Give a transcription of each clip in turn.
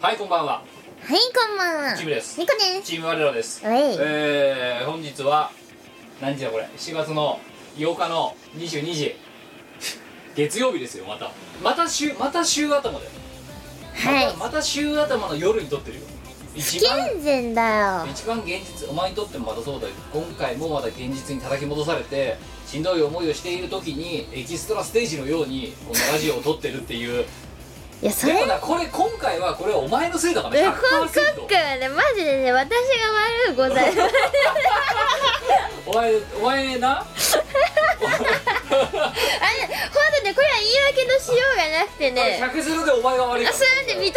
はいこんばんは。はいこんばんは。チームです。ニコです。チーム我らです。はい。えー、本日は何時だこれ？7月の8日の22時。月曜日ですよまた。また週また週頭だよ。はい。またまた週頭の夜に撮ってるよ。不一番健全だよ。一番現実お前にとってもまたそうだよ今回もまた現実に叩き戻されてしんどい思いをしている時にエキストラステージのようにこのラジオを撮ってるっていう。いやそれでもなこれ今回はこれはお前のせいだからえ100%今回はねマジでね私が悪うございます。お前お前な？あれほんとねこれは言い訳のしようがなくてね。100ゼロでお前が悪いあそうやって認める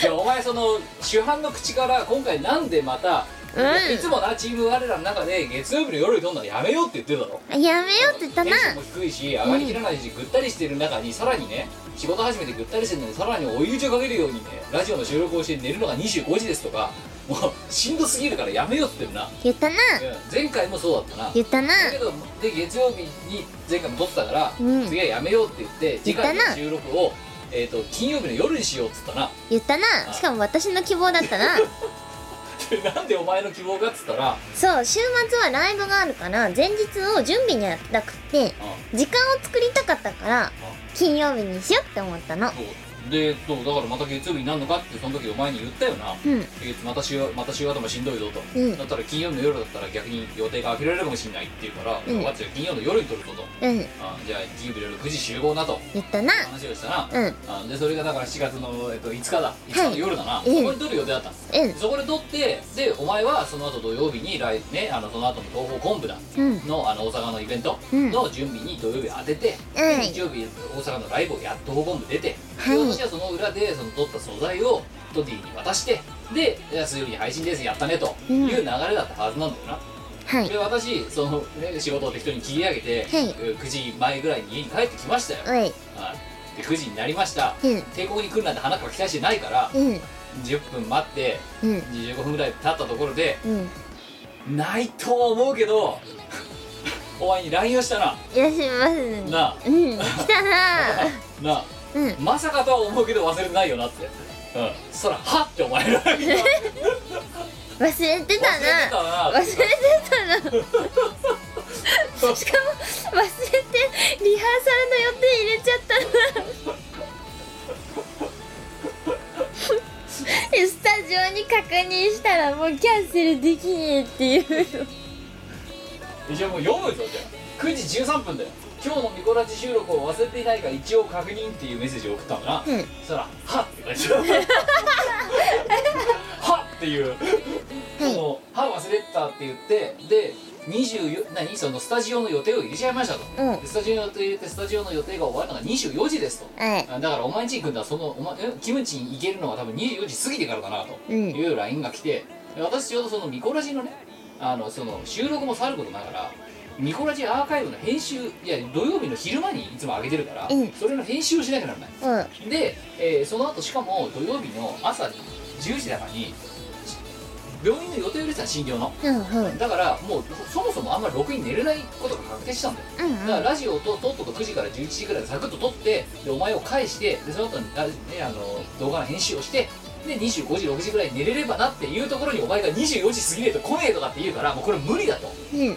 いやお前その主犯の口から今回なんでまた、うん。いつもなチーム我らの中で月曜日の夜に撮んのやめようって言ってるだろ。やめようって言ったな。テンションも低いし上がりきらないし、ぐったりしてる中にさらにね仕事始めてぐったりしてるのにさらに追い打ちをかけるようにねラジオの収録をして寝るのが25時ですとかもうしんどすぎるからやめようって言ってるな、言ったな。うん。前回もそうだったな。言ったな。だけどで月曜日に前回も撮ってたから、うん。次はやめようって言って次回の言ったな収録を、えー、と金曜日の夜にしようっつったな。言ったな。しかも私の希望だったな。でなんでお前の希望かっつったら、そう週末はライブがあるから前日を準備にやったくって時間を作りたかったから金曜日にしようって思ったのでそうだからまた月曜日になるのかってその時お前に言ったよな、うん。月また週また週頭しんどいぞと、うん。だったら金曜日の夜だったら逆に予定が開けられるかもしれないって言うから、うん。分かっ金曜の夜に撮るぞと。うん。あじゃあ金曜日の夜9時集合だと。言ったな。話をしたな、うん。あでそれがだから7月の、えっと、5日だ。5日の夜だな、うん。そこに撮る予定だったのうん。そこで撮ってでお前はその後土曜日に来ねあのその後の東宝昆布だ。うん。のあの大阪のイベントうん。の準備に土曜日当てて、うん。で日曜日大阪のライブをやっと昆布出て、はいで私はその裏でその撮った素材をトディに渡してで水曜日に配信ですやったねとうん。いう流れだったはずなんだよな、はい。で私その、ね、仕事を適当に切り上げて、はい。えー9時前ぐらいに家に帰ってきましたよ、はい。で9時になりました。うん。帝国に来るなんて花から期待してないからうん。10分待ってうん。25分ぐらい経ったところでうん。ないとは思うけど お前に LINE をしたな。いらっしますなあ。うん。来たな なあうん。まさかとは思うけど忘れてないよなって。うん。そらはってお前ら忘れて忘れてたな。たな。忘れてたな。しかも忘れてリハーサルの予定入れちゃったな。で スタジオに確認したらもうキャンセルできねえっていう。一応もう読むぞじゃあ。9時13分だよ今日のミコラジ収録を忘れていないか一応確認っていうメッセージを送ったんだな、うん。そしたら「はっ」って書いてあるはっ！っていう。その「は忘れてた」って言ってで24何？そのスタジオの予定を入れちゃいましたと、うん。でスタジオの予定入れてスタジオの予定が終わるのが24時ですと。はいあだからお前んちに行くんだ。そのお前えキムチに行けるのは多分24時過ぎてからだなと。うん。いう LINE が来てで私ちょうどそのミコラジのねあのその収録もさることながらミコラジアーカイブの編集いや土曜日の昼間にいつも上げてるから、うん。それの編集をしなきゃならない。うん。で、えーその後しかも土曜日の朝10時だからに病院の予定を入れてたの診療の。うんうん。だからもうそもそもあんまりろくに寝れないことが確定したんだよ。うんだからラジオととっとと9時から11時ぐらいでサクッと撮ってでお前を返してでその後にね、あの動画の編集をしてで25時6時ぐらいに寝れればなっていうところにお前が24時過ぎねえと来ねえとかって言うからもうこれ無理だと。うん。し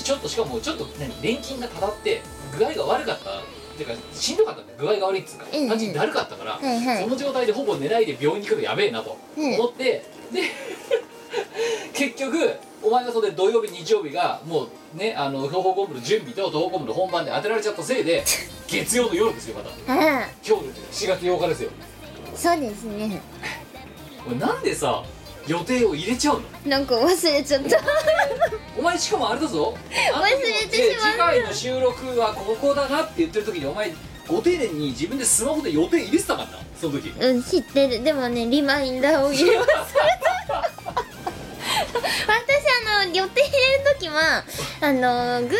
ちょっとしかもちょっと何錬金がたたって具合が悪かったてかしんどかったんだよ。具合が悪いっつうかうん。うん単純にだるかったから、はいはい。その状態でほぼ寝ないで病院に来るのやべえなと。うん。思って、で 結局お前がそれで土曜日日曜日がもうねあの東方コン部の準備と東方コン部の本番で当てられちゃったせいで 月曜の夜ですよまた。あ今日で4月8日ですよ。あそうですね。お前なんでさ予定を入れちゃうの？なんか忘れちゃった。お前しかもあれだぞ。忘れてしまった。次回の収録はここだなって言ってる時にお前ご丁寧に自分でスマホで予定入れてたからなその時。うん知ってる。でもねリマインダーを入れ私あの予定入れる時はあの Google カ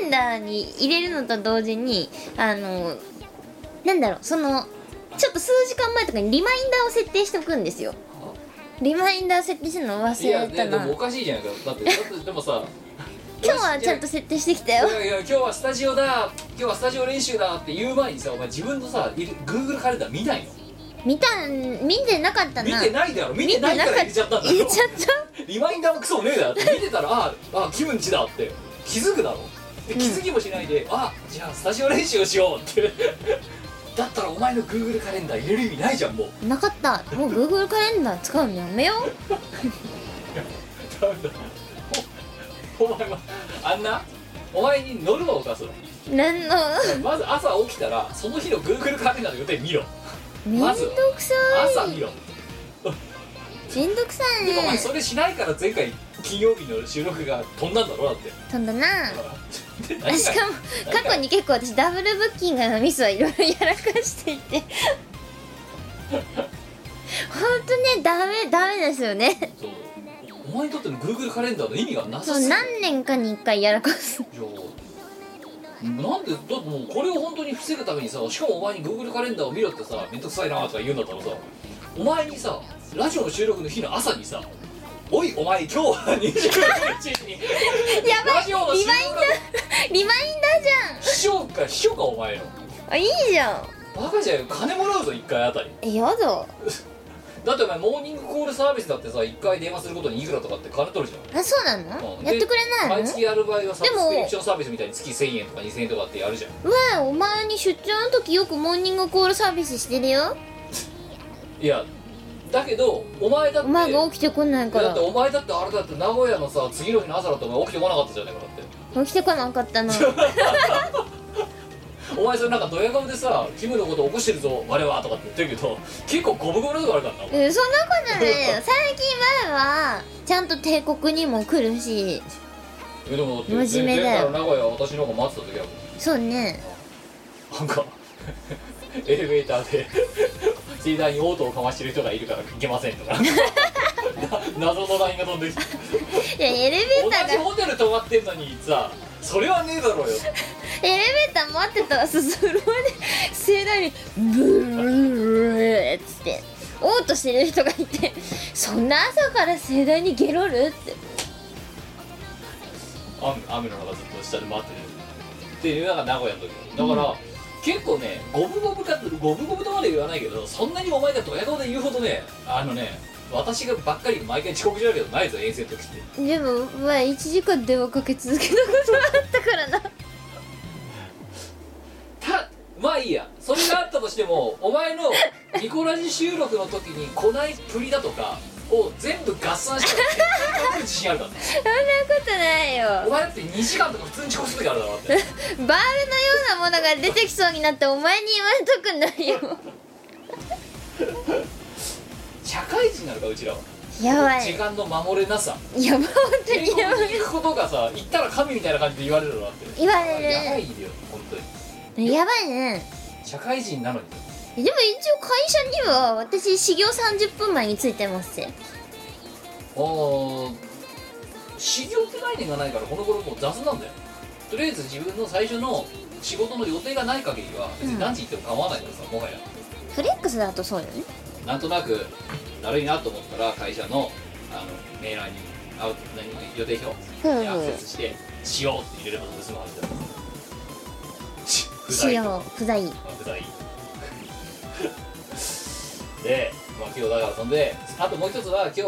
レンダーに入れるのと同時にあのなんだろうそのちょっと数時間前とかにリマインダーを設定しておくんですよリマインダー設定するの忘れたな。ねでもおかしいじゃないかだってだってでもさ 今日はちゃんと設定してきたよ。いやいや今日はスタジオだ。今日はスタジオ練習だって言う前にさお前自分のさいる Google カレンダー見ないの？見たん見てなかったな。見てないだろ。見てないから入れちゃったんだろ。入れちゃった。リマインダーもクソもねえだろ。って見てたらああキムンチだって。気づくだろ。で気づきもしないで、あじゃあスタジオ練習をしようってだったらお前の Google カレンダー入れる意味ないじゃんもう。なかった。もう Google カレンダー使うのやめよう。ダメだ。おお前はあんな？お前にノルマを課すの？の？まず朝起きたらその日の Google カレンダーの予定見ろ。めんどくさい。朝見ろ。めんどくさい。でもお前ねそれしないから前回金曜日の収録が飛んだんだろだって。飛んだな。で何しかも 過去に結構私ダブルブッキングのミスはいろいろやらかしていて。ほんとねダメダメですよね。そう。お前にとっての Google カレンダーの意味がなさそうすぎる。何年かに一回やらかす。いや。なんでだってもうこれを本当に防ぐためにさしかもお前に Google カレンダーを見ろってさめんどくさいなとか言うんだったらさお前にさラジオの収録の日の朝にさ「おいお前今日は29日に。やばいリマインダーリマインダー秘書か秘書かお前のじゃんあいいじゃん。バカじゃんよ金もらうぞ1回あたり。えやだ。だってお前モーニングコールサービスだってさ1回電話することにいくらとかって金取るじゃん。あそうなの？うん。やってくれないの？毎月やる場合はサでもブスクリプションサービスみたいに月1000円とか2000円とかってやるじゃん。うわお前に出張の時よくモーニングコールサービスしてるよ。いやだけどお前だってお前が起きてこないから。だってお前だってあれだって名古屋のさ次の日の朝だってお前起きてこなかったじゃないかだって。起きてこなかったな。お前それなんかドヤ顔でさキムのこと起こしてるぞ我はとかって言ってるけど結構ゴブゴブなとこあるからなえそんなことないよ。最近前はちゃんと帝国にも来るし。えでもだって真面目だよ。名古屋は私の方が待ってた時はそうね。なんかエレベーターで盛大にオートをかましてる人がいるから行けませんとか。な謎の LINE が飛んできて。いやエレベ同ーターが。じホテル泊まってんのにさそれはねえだろうよ。エレベーター待ってたらススローで盛大にブーっつって。おうとしてる人がいて。そんな朝から盛大にゲロるって。雨雨の中ずっと下で待ってる。っていうのが名古屋の時。だから、結構ねゴブゴブかってゴブゴブとまで言わないけどそんなにお前がドヤ顔で言うほどねあのね私がばっかり毎回遅刻してるけどないぞ遠征の時って。でもまあ1時間電話かけ続けたことがあったからな。たまあいいや。それがあったとしてもお前のニコラジ収録の時に来ないプリだとかを全部合算したらる自信あるからねそんなことないよ。お前だって2時間とか普通に遅刻する時あるだろだって。バールのようなものが出てきそうになってお前に言われたくないよ。社会人なのかうちらは。やばい。時間の守れなさ。やばい。本当英にやばい行くことがさ行ったら神みたいな感じで言われるのだって。言わやばれいよ本当に。るやばいね。社会人なのに。でも一応会社には私始業30分前に着いてますよ。あー修行って概念がないからこの頃もう雑なんだよ。とりあえず自分の最初の仕事の予定がない限りは別に何時行っても構わないからさ、もはや。フレックスだとそうよね。なんとなくだるいなと思ったら会社のあのメーラーにあ何予定表にアクセスして「しよう」って入れれば済むはずだよし不在しよう不在。あ不在。で、まあ、今日だからそんであともう一つは今日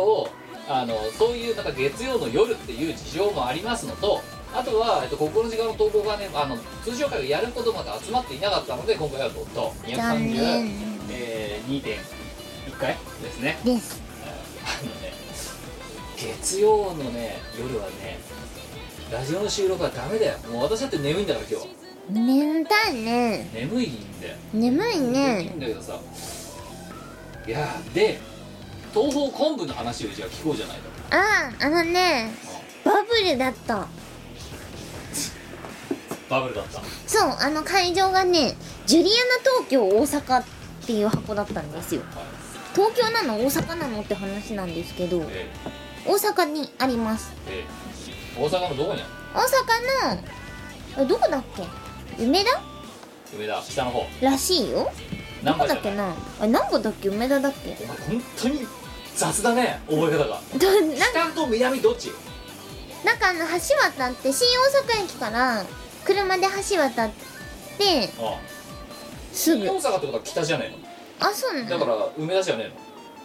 あのそういうなんか月曜の夜っていう事情もありますのとあとは、えっと、ここの時間の投稿がねあの通常回をやることまで集まっていなかったので今回はドット。残230念。えー、2.1回ですね。です。あのね月曜のね夜はねラジオの収録はダメだよ。もう私だって眠いんだから今日眠たいね。眠いんだよ。眠い眠いねんだけどさ。いやーで東方昆布の話をじゃあ聞こうじゃないかあああのねバブルだった。バブルだった。そうあの会場がねジュリアナ東京大阪っていう箱だったんですよ。はい。東京なの？大阪なのって話なんですけどえ大阪にあります。ーえ。ー大阪のどこにある大阪のえどこだっけ？梅田？梅田北の方。らしいよ。どこだっけな？なあ南波だっけ？梅田だっけ？お前本当に雑だね覚え方が。どなん？北と南どっち？なんかあの橋渡って新大阪駅から車で橋渡ってああ。すぐ。新大阪ってことは北じゃねあそうなの？えのだから梅田じゃね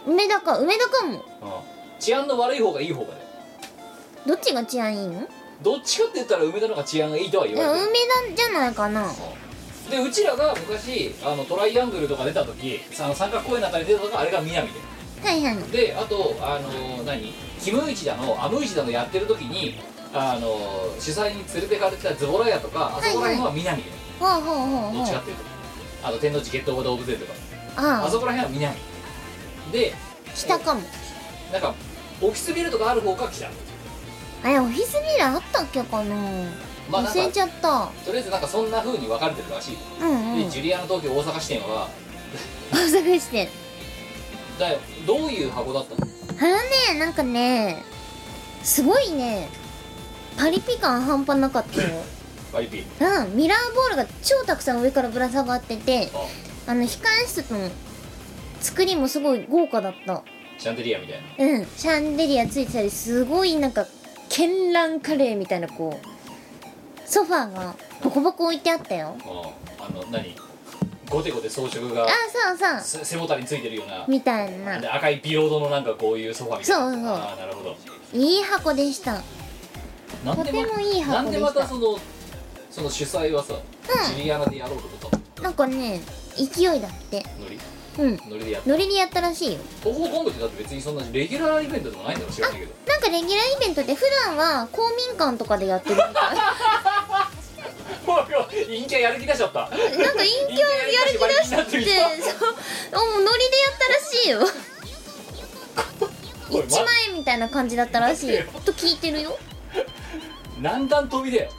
梅田か。梅田かも。えの、うん、治安の悪い方がいい方がね。どっちが治安いいの？どっちかって言ったら梅田の方が治安がいいとは言われてる。梅田じゃないかな。でうちらが昔あのトライアングルとか出た時あの三角公園の中に出た時あれが南で。はいはい。であとあの何？キムイチだのアムイチだのやってる時にあの主催に連れてかれてたズボラ屋とかあそこら辺は南。で、ほうほうほう。どっちかっていうと。あと天王寺ゲットオブ動物園とか。ああ。あそこら辺は南。で北かも。なんかオフィスビルとかある方が北あれオフィスビルあったっけかな？まあなんか忘れちゃった。とりあえずなんかそんな風に分かれてるらしい、うんうん。でジュリアナ東京大阪支店は 大阪支店。だよ。どういう箱だったの？あのねなんかねすごいねパリピ感半端なかったよ。ワイピ？ーうんミラーボールが超たくさん上からぶら下がっててあ。あの控え室の作りもすごい豪華だった。シャンデリアみたいな。うんシャンデリアついてたりすごいなんか絢爛カレーみたいなこうソファーがボコボコ置いてあったよ。ああの何？ゴテゴテ装飾があそうそう。せ背もたれについてるような。みたいな。で赤いビロードのなんかこういうソファみたいな。そうそう。ああなるほど。いい箱でした。なんでとてもいい箱なんででしたまたそのその主催はさ、うん。ジュリアナでやろうと思ったのなんかね勢いだって。ノリ？うん。ノリでやったノリでやったらしいよ。東方昆布ってだって別にそんなレギュラーイベントでもないんだろ知らないけどなんかレギュラーイベントで普段は公民館とかでやってるみたい。陰キャやる気出しちゃった。なんか陰キャやる気出してそうもうノリでやったらしいよ。おい1万円みたいな感じだったらしいよ。と聞いてるよ。何段飛びだよ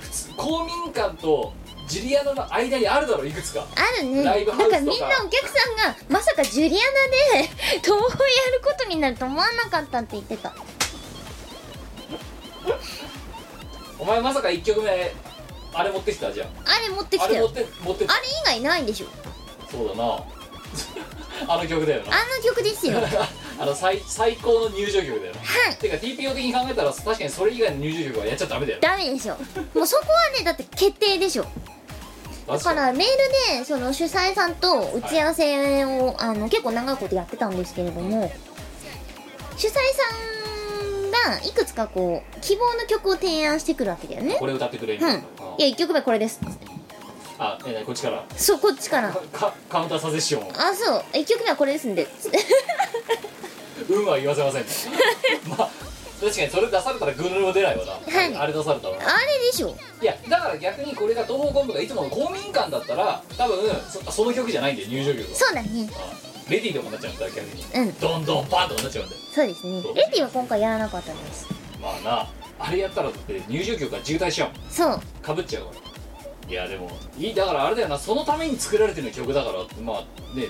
普通公民館とジュリアナの間にあるだろいくつか。あるね。ライブハウスとか。なんかみんなお客さんがまさかジュリアナで 東宝やることになると思わなかったって言ってた。お前まさか1曲目あれ持ってきた？じゃんあれ持ってきあれ持って持ってあれ以外ないでしょ。そうだな。あの曲だよな。あの曲ですよ。は いあの最最高の入場曲だよな。てか TPO 的に考えたら確かにそれ以外の入場曲はやっちゃダメだよダメでしょ。もうそこはねだって決定でしょだからメールでその主催さんと打ち合わせを、あの結構長いことやってたんですけれども主催さんがいくつかこう希望の曲を提案してくるわけだよね。これ歌ってくれみうん。たいな、いや1曲目これですあえこっちから。そうこっちから。かカウンターサセッションあそう。1曲目はこれですんで運 は言わせません まあ確かにそれ出されたらグルも出ないわな、はい。あれ出されたらなあれでしょ。いやだから逆にこれが東方昆布がいつもの公民館だったら多分そその曲じゃないんだよ入場曲は。そうだね。あレディーとかになっちゃうんだよ逆に。うん。どんどんパンとかなっちゃうんだよ。そうですね。レディは今回やらなかったんです。まあなあれやったらだって入場曲が渋滞しちゃうそう。かぶっちゃうから。いやでもいいだからあれだよなそのために作られてる曲だからまあね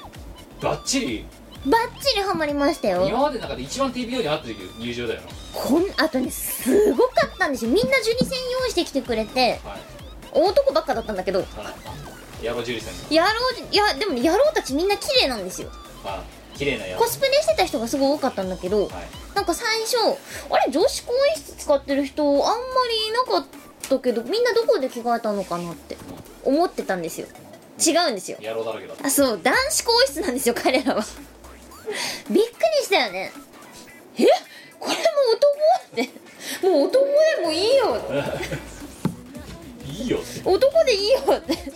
バッチリ。バッチリハマりましたよ。今までの中で一番 TPO に合ってる入場だよこんあとねすごかったんですよ。みんな12戦用意してきてくれてなはい。男ばっかだったんだけどはい。やろうジュリさんに。野郎いやでもね野郎たちみんな綺麗なんですよ。まあ綺麗なやコスプレしてた人がすごい多かったんだけどはい。なんか最初あれ女子更衣室使ってる人あんまりいなかったけどみんなどこで着替えたのかなって思ってたんですよ。違うんですよ。野郎だらけだあそう男子更衣室なんですよ彼らは。びっくりしたよね。え？これも男って。もう男でもいいよ。いいよ。って男でいいよって。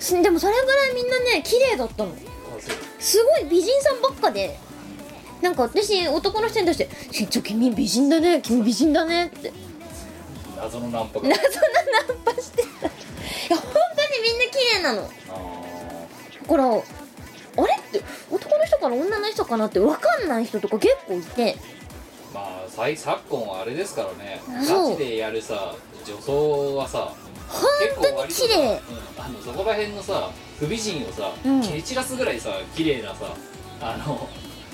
すでもそれぐらいみんなね綺麗だったの。すごい美人さんばっかで。なんか私男の人に対して「しんちょ君美人だね。君美人だね」って。謎のナンパが謎なナンパしてた。いや本当にみんな綺麗なの。あだからあれって男の人から女の人かなって分かんない人とか結構いて。ーまあ最昨今はあれですからね。ガチでやるさ女装はさ本当に綺麗。うんあのそこら辺のさ不美人をさ、うん。蹴り散らすぐらいさ綺麗なさあの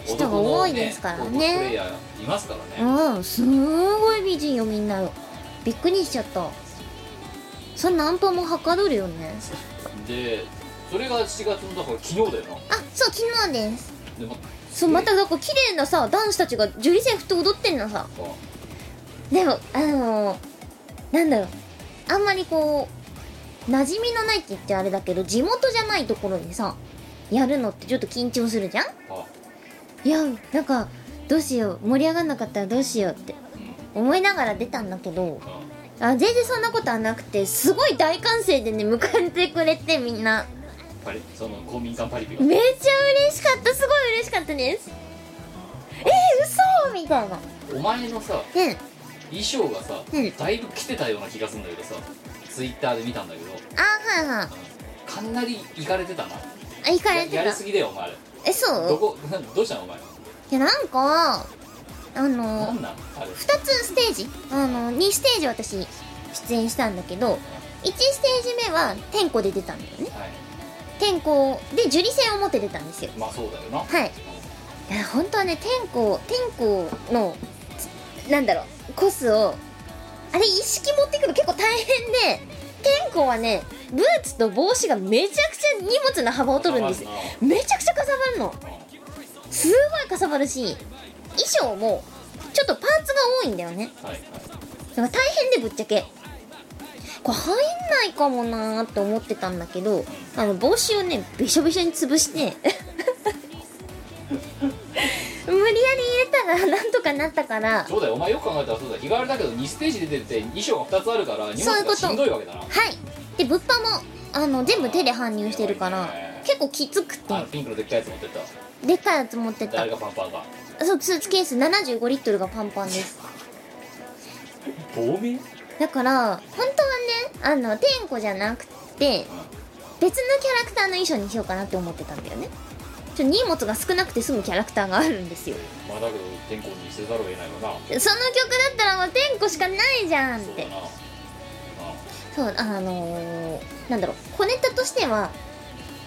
人が多いですからね。プレイヤーいますからね。うんすごい美人よみんな。びっくりしちゃった。そんなナンパもはかどるよね。でそれが7月のだから昨日だよな。あそう昨日です。でもそうまただから綺麗なさ男子たちが樹里線振って踊ってんのさ。あ。でもあのー、なんだろう。あんまりこう馴染みのないって言ってあれだけど地元じゃないところでさやるのってちょっと緊張するじゃん？あ。いやなんかどうしよう。盛り上がんなかったらどうしようってうん。思いながら出たんだけどあ。あ全然そんなことはなくてすごい大歓声でね迎えてくれてみんなパリその公民館パリピが。めっちゃ嬉しかった。すごい嬉しかったです。えー、嘘みたいな。お前のさうん。衣装がさ、うん。だいぶ着てたような気がするんだけどさツイッターで見たんだけど。あはいはい。かなりいかれてたな。あ行かれてた。ややりすぎだよお前。えそう？どこどうしたのお前いやなんかあのなんなん？あれ。2つステージ？あの2ステージ私出演したんだけど1ステージ目は天候で出たんだよね。はい天候で樹里線を持って出たんですよ。まあそうだよな。はい。いや本当はね天候天候のつなんだろうコスをあれ一式持ってくるの結構大変で天候はねブーツと帽子がめちゃくちゃ荷物の幅を取るんです。あめちゃくちゃかさばるの。まあすごいかさばるし衣装もちょっとパーツが多いんだよね。はい大変でぶっちゃけこれ入んないかもなーって思ってたんだけどあの帽子をねびしょびしょに潰して 無理やり入れたらなんとかなったから。そうだよお前よく考えたらそうだ日替わりだけど2ステージ出てて衣装が2つあるから荷そういうこと。物がしんどいわけだな。はい。で物販もあの全部手で搬入してるから結構きつくて。あのピンクのでっかいやつ持ってった。でっかいやつ持ってった。誰がパンパンか。そうスーツケース75リットルがパンパンです。透明だから本当はねあの天子じゃなくて別のキャラクターの衣装にしようかなって思ってたんだよね。ちょ荷物が少なくて済むキャラクターがあるんですよ。まあだけど天候にせざるを得ないわな。その曲だったらもう天子しかないじゃんって。そうだなあそうあのー、なんだろう。小ネタとしては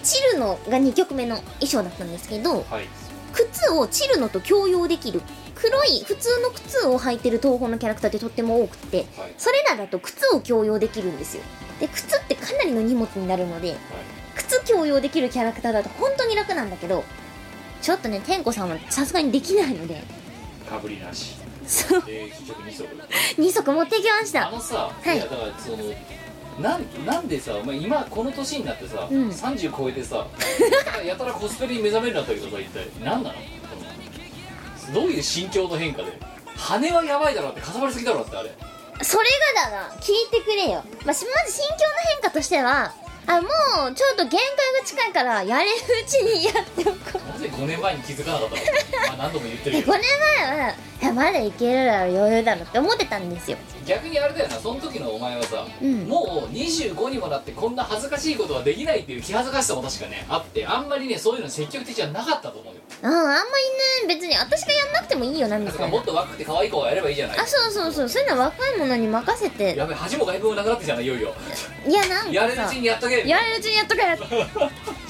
チルノが2曲目の衣装だったんですけどはい。靴をチルノと共用できる黒い普通の靴を履いてる東宝のキャラクターってとっても多くてはい。それらだと靴を共用できるんですよ。で靴ってかなりの荷物になるのではい。靴共用できるキャラクターだと本当に楽なんだけどちょっとね天子さんはさすがにできないので。かぶりなし。そう。で結局2足。2足持ってきました。あのさ、はい。い、やだからそのなんなんでさお前今この年になってさ、うん。30超えてさやたらコスプレに目覚めるなったけどさ一体。何なの？どういう心境の変化で羽はやばいだろってかさばりすぎだろってあれ。それがだな聞いてくれよ、まあ、しまず心境の変化としてはあもうちょっと限界が近いからやれるうちにやっておこう。なぜ5年前に気づかなかったの？まあ何度も言ってで5るけど。年前はいやまだいけるだろ余裕だろって思ってたんですよ。逆にあれだよなその時のお前はさ、うん。もう25にもなってこんな恥ずかしいことはできないっていう気恥ずかしさも確かねあってあんまりねそういうの積極的じゃなかったと思うよ。あああんまりね別に私がやんなくてもいいよなみたいな。らもっと若くて可愛い子がやればいいじゃない。あそうそうそうそういうのは若い者に任せて。やべ恥も外部もなくなってきたないよいよ。いやなんやれるうちにやっとけ。やれるうちにやっとかやい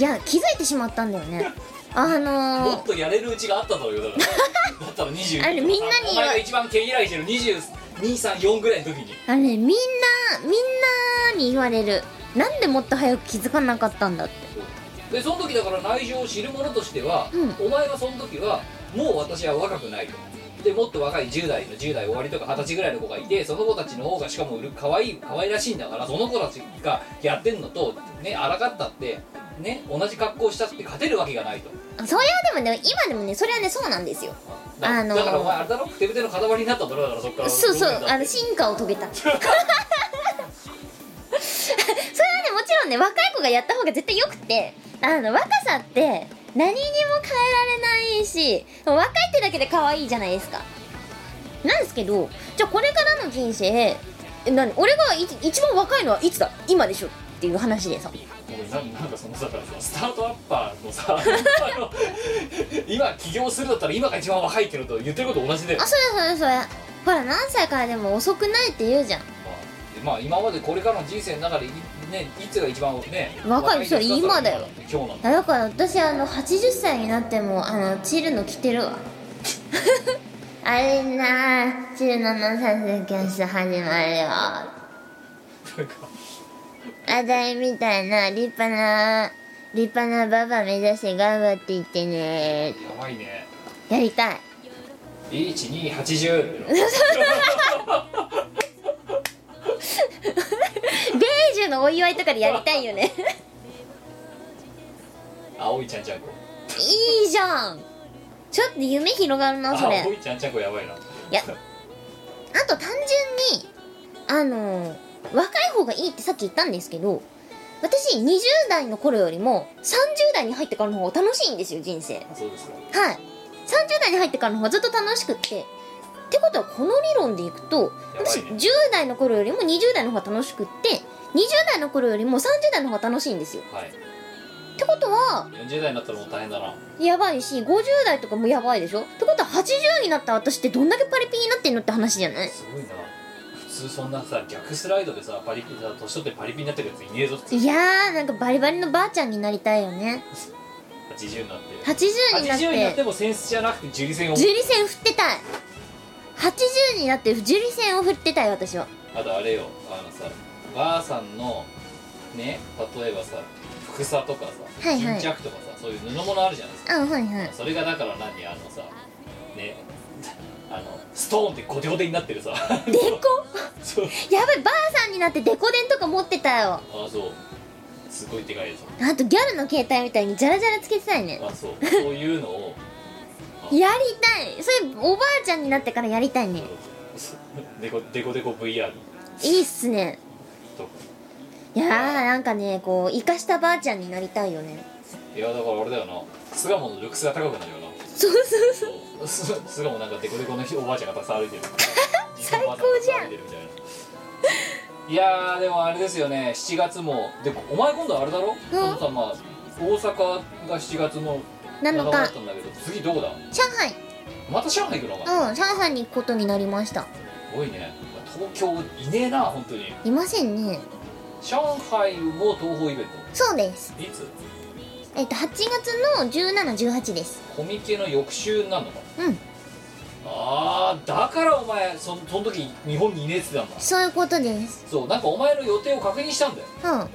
や気づいてしまったんだよねあものっとやれるうちがあっただろうよだから。だったら20あれみんなにお前が一番毛嫌いしてる23234ぐらいの時に。ー、あれみんなみんなに言われる。なんでもっと早く気づかなかったんだって。でその時だから内情を知る者としては、うお前はその時はもう私は若くないと。でもっと若い10代の10代終わりとか20歳ぐらいの子がいてその子たちの方がしかもうる可愛い可愛らしいんだからその子たちがやってんのとねあらかったってね同じ格好したって勝てるわけがないと。それはでもね今でもねそれはねそうなんですよ。だあのだからお前あれだろ？ふてぶての塊になったんだろだからそっからそうそうあの進化を遂げた。それはねもちろんね若い子がやった方が絶対よくてあの若さって何にも変えられないし若いってだけで可愛いじゃないですか。なんですけどじゃあこれからの人生え何俺がい一番若いのはいつだ？今でしょっていう話でさ。かそのさスタートアッパーのさ 今起業するだったら今が一番若いってのと言ってること同じであそれそれそれほら何歳からでも遅くないって言うじゃん。まあ今までこれからの人生の中でいねいつが一番ね若いですかそれ今だよ。今日なんだ。から私あの80歳になってもあのチルの着てるわ。あれなチルののさす教室始まるよあたいみたいな立派な立派なババ目指して頑張っていってね。やばいね。やりたい。1280ベージュのお祝いとかでやりたいよね。青いちゃんちゃんこ。いいじゃん。ちょっと夢広がるなそれ。青いちゃんちゃんこやばいな。いやあと単純にあの若い方がいいってさっき言ったんですけど私20代の頃よりも30代に入ってからの方が楽しいんですよ人生。そうですか。はい。30代に入ってからの方がずっと楽しくって。ってことはこの理論でいくと私やばいね。10代の頃よりも20代の方が楽しくって20代の頃よりも30代の方が楽しいんですよ。はい。ってことは40代になったらもう大変だな。やばいし50代とかもやばいでしょ？ってことは80になった私ってどんだけパリピになってんのって話じゃない？すごいな。普通そんなさ逆スライドでさパリピさ年取ってパリピになってるやついねえぞっていやーなんかバリバリのばあちゃんになりたいよね。80になって。80になっ80になっててもセンスじゃなくて樹里線を。樹里線振ってたい。80になって樹里線を振ってたい私は。あとあれよあのさばあさんのね例えばさふさとかさ、はいはい巾着とかさそういう布物あるじゃないですか。あはいはい。それがだから何あのさねあのストーンってゴテゴテになってるさ。デコ？そう。やばいばあさんになってデコ電とか持ってたよ。あそう。すごいでかいやあとギャルの携帯みたいにジャラジャラつけてたいねつあそう。そういうのを。やりたい。それおばあちゃんになってからやりたいねデコデコデコ VR いいっすね。いやーなんかねこう生かしたばあちゃんになりたいよね。いやだからあれだよな。巣鴨のルックスが高くなるよな。そうそう。そうそうす巣鴨なんかデコデコのおばあちゃんがたくさん歩いてる。最高じゃん。歩いやーでもあれですよね。7月も。でお前今度あれだろ、うん。さまあ大阪が7月の7 7日日だったんだけど次どこだ？上海。また上海行くのかうん上海に行くことになりました。すごいね。東京いねえな本当に。いませんね。上海も東宝イベンそうです。トいつ？えっと8月の1718です。コミケの翌週になるのかうん。あーだからお前そその時日本にいねえって言ってたんだ。そういうことです。そうなんかお前の予定を確認したんだよ、うん。うん。ま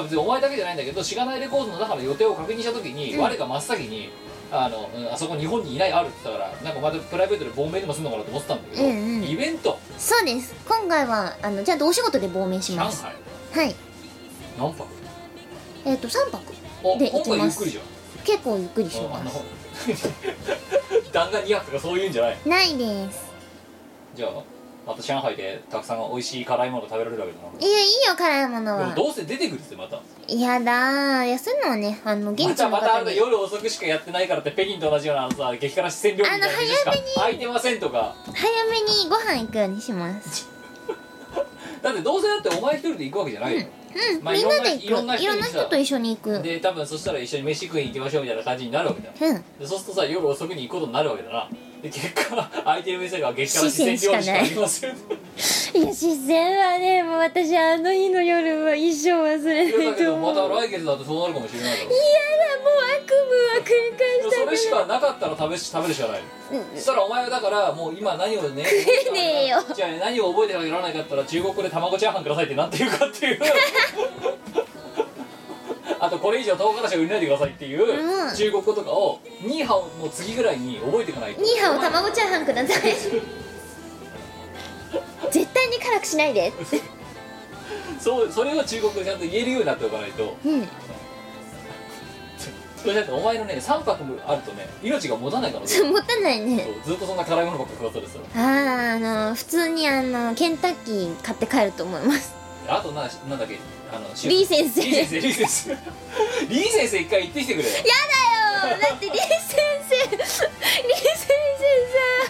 あ、別にお前だけじゃないんだけどしがないレコードの中の予定を確認した時に、うん。我が真っ先にあの、うんあそこ日本にいないあるって言ったからなんかまたプライベートで亡命でもするのかなと思ってたんだけど、うんうん。イベント。そうです。今回はあのちゃんとお仕事で亡命し上ます。海？はい。何泊？えっ、と3泊あで今回ゆっくりじゃん。結構ゆっくりしあのます弾丸2泊とかそういうんじゃないないです。じゃあまた上海でたくさん美味しい辛いもの食べられるわけだな。いやいいよ辛いものでもはどうせ出てくるってまた。やだーいやそういうのはねあの現ま地のたまたあれだ夜遅くしかやってないからって北京と同じようなあのさ激辛四川料理みたいなあの店しか空いてませんとか。早めにご飯行くようにします。だってどうせだってお前一人で行くわけじゃないよ、うん、まあみんなで行く。いろんないろんな人と一緒に行く。で多分そしたら一緒に飯食いに行きましょうみたいな感じになるわけだよ。うん。でそうするとさ夜遅くに行くことになるわけだなで結果空いてる店が激辛四川料理しかありません。いや視線はねもう私あの日の夜は一生忘れないだけどまた来月だとそう。なるかもしれないだろ嫌だもう悪夢は繰り返したそれしかなかったら食べし食べるしかない。そしたらお前はだからもう今何をね食えねえよ。じゃあ何を覚えてなきゃならないかって言ったら中国語で卵チャーハンくださいってなんて言うかっていう あとこれ以上唐辛子を売れないでくださいっていううん。中国語とかをニーハオの次ぐらいに覚えていかないと。ニーハオ卵チャーハンください。絶対に辛くしないで。そうそれを中国語でちゃんと言えるようになっておかないと。うん。それだってお前のね3泊もあるとね命が持たないからね。持たないね。そうずっとそんな辛いものばっか食わされてたあーあの普通にあのケンタッキー買って帰ると思います。らあとななんだっけあのリー先生リー先生。リー先生。リー先生一回行ってきてくれよ。やだよ。だってリー先生。リー先生さ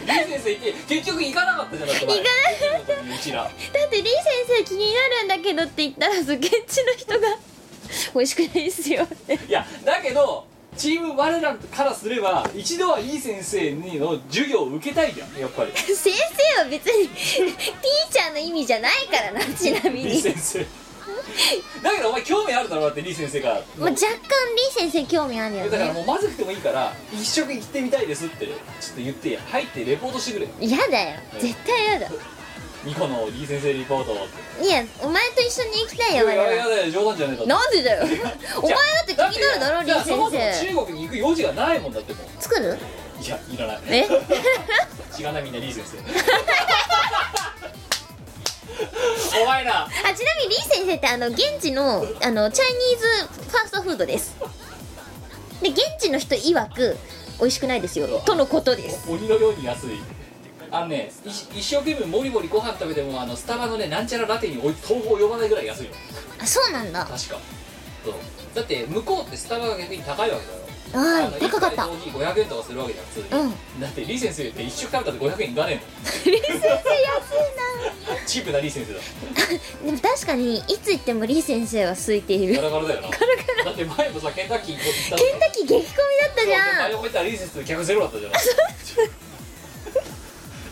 リー先生行って結局行かなかったじゃんだって前。行かなかった。うちらだってリー先生気になるんだけどって言ったらさ現地の人が美味しくないですよいやだけどチーム我らからすれば一度はリー先生にの授業を受けたいじゃん。やっぱり。先生は別にティーチャーの意味じゃないからなちなみに。先生。だけどお前興味あるだろだってリー先生がまあ、若干リー先生興味あるよだからもねうまずくてもいいから一食行ってみたいですってちょっと言ってや。入ってレポートしてくれ嫌だよ。絶対嫌だニコのリー先生リポートっていやお前と一緒に行きたいいよ我々。やいやいや冗談じゃねえだなんでだよ。お前だって気になるだろリーいやそも先生そも中国に行く用事がないもんだってもう。作る？いやいらない。え？知らないみんなリー先生。お前な。あちなみにリー先生ってあの現地のあのチャイニーズファーストフードです。で現地の人曰く美味しくないですよ。とのことです。鬼のように安いあのねい一生懸命もりもりご飯食べてもあのスタバのねなんちゃらラテに到底及ばないぐらい安いよあそうなんだ。確か。そう。だって向こうってスタバが逆に高いわけだよあのあ高かった。コーヒー500円とかするわけじゃん普通に、うん。だってリー先生って一食食べたって500円いかねリー先生安いえのチープな李先生だ。なでも確かにいつ行ってもリー先生は空いている。ガラガラだよな。だって前もさケンタッキー行ったケンタッキー激混みだったじゃん。前も言ったら李先生客ゼロだったじゃん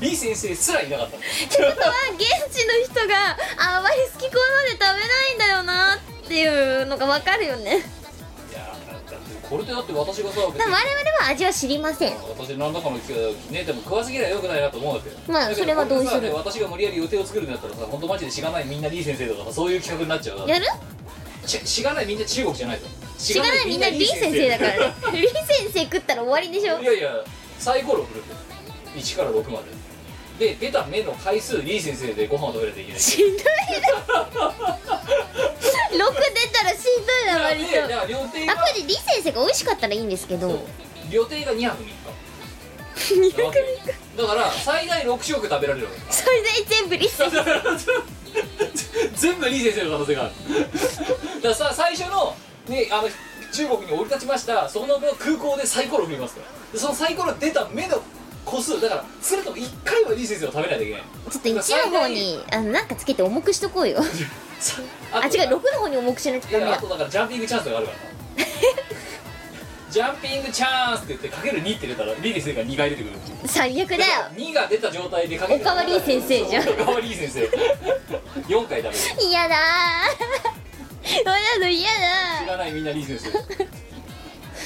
李先生すらいなかったの。ってことは現地の人があまり好き好んで食べないんだよなっていうのが分かるよね。いやーだってこれでだって私がさでも我々は味は知りません。私何らかの機会ねでも食わすぎりゃよくないなと思うんだけどまあそれは同意する。私が無理やり予定を作るんだったらさ本当マジでしがないみんな李先生とかさそういう企画になっちゃうやる？ししがないみんな中国じゃないとししがないみんなリー先生だから。ねリー先生食ったら終わりでしょ。いやいやサイコロ振るんだよ。1から6までで出た目の回数リー先生でご飯を食べないといけない。しんどいな。6出たらしんどいな割と。でだから料亭があこれでリー先生が美味しかったらいいんですけど。料亭が2泊3日だから最大6食食べられるわけそれで全部リー先生。全部リー先生の可能性がある。だからさ最初のねあの中国に降り立ちました。その空港でサイコロ振りますから。でそのサイコロ出た目の個数だから少なくとも1回はリー先生を食べないといけない。ちょっと1の方にあのなんかつけて重くしとこうよ。さ あ違う6の方に重くしないといやあダメだとだからジャンピングチャンスがあるから。な ジャンピングチャンスって言ってかける2って出たらリー先生が2回出てくる。最悪だよ。2が出た状態でかける。おかわり先生じゃん。おかわり先生。4回食べる。嫌だー。そんなの嫌知だらないみんなリー先生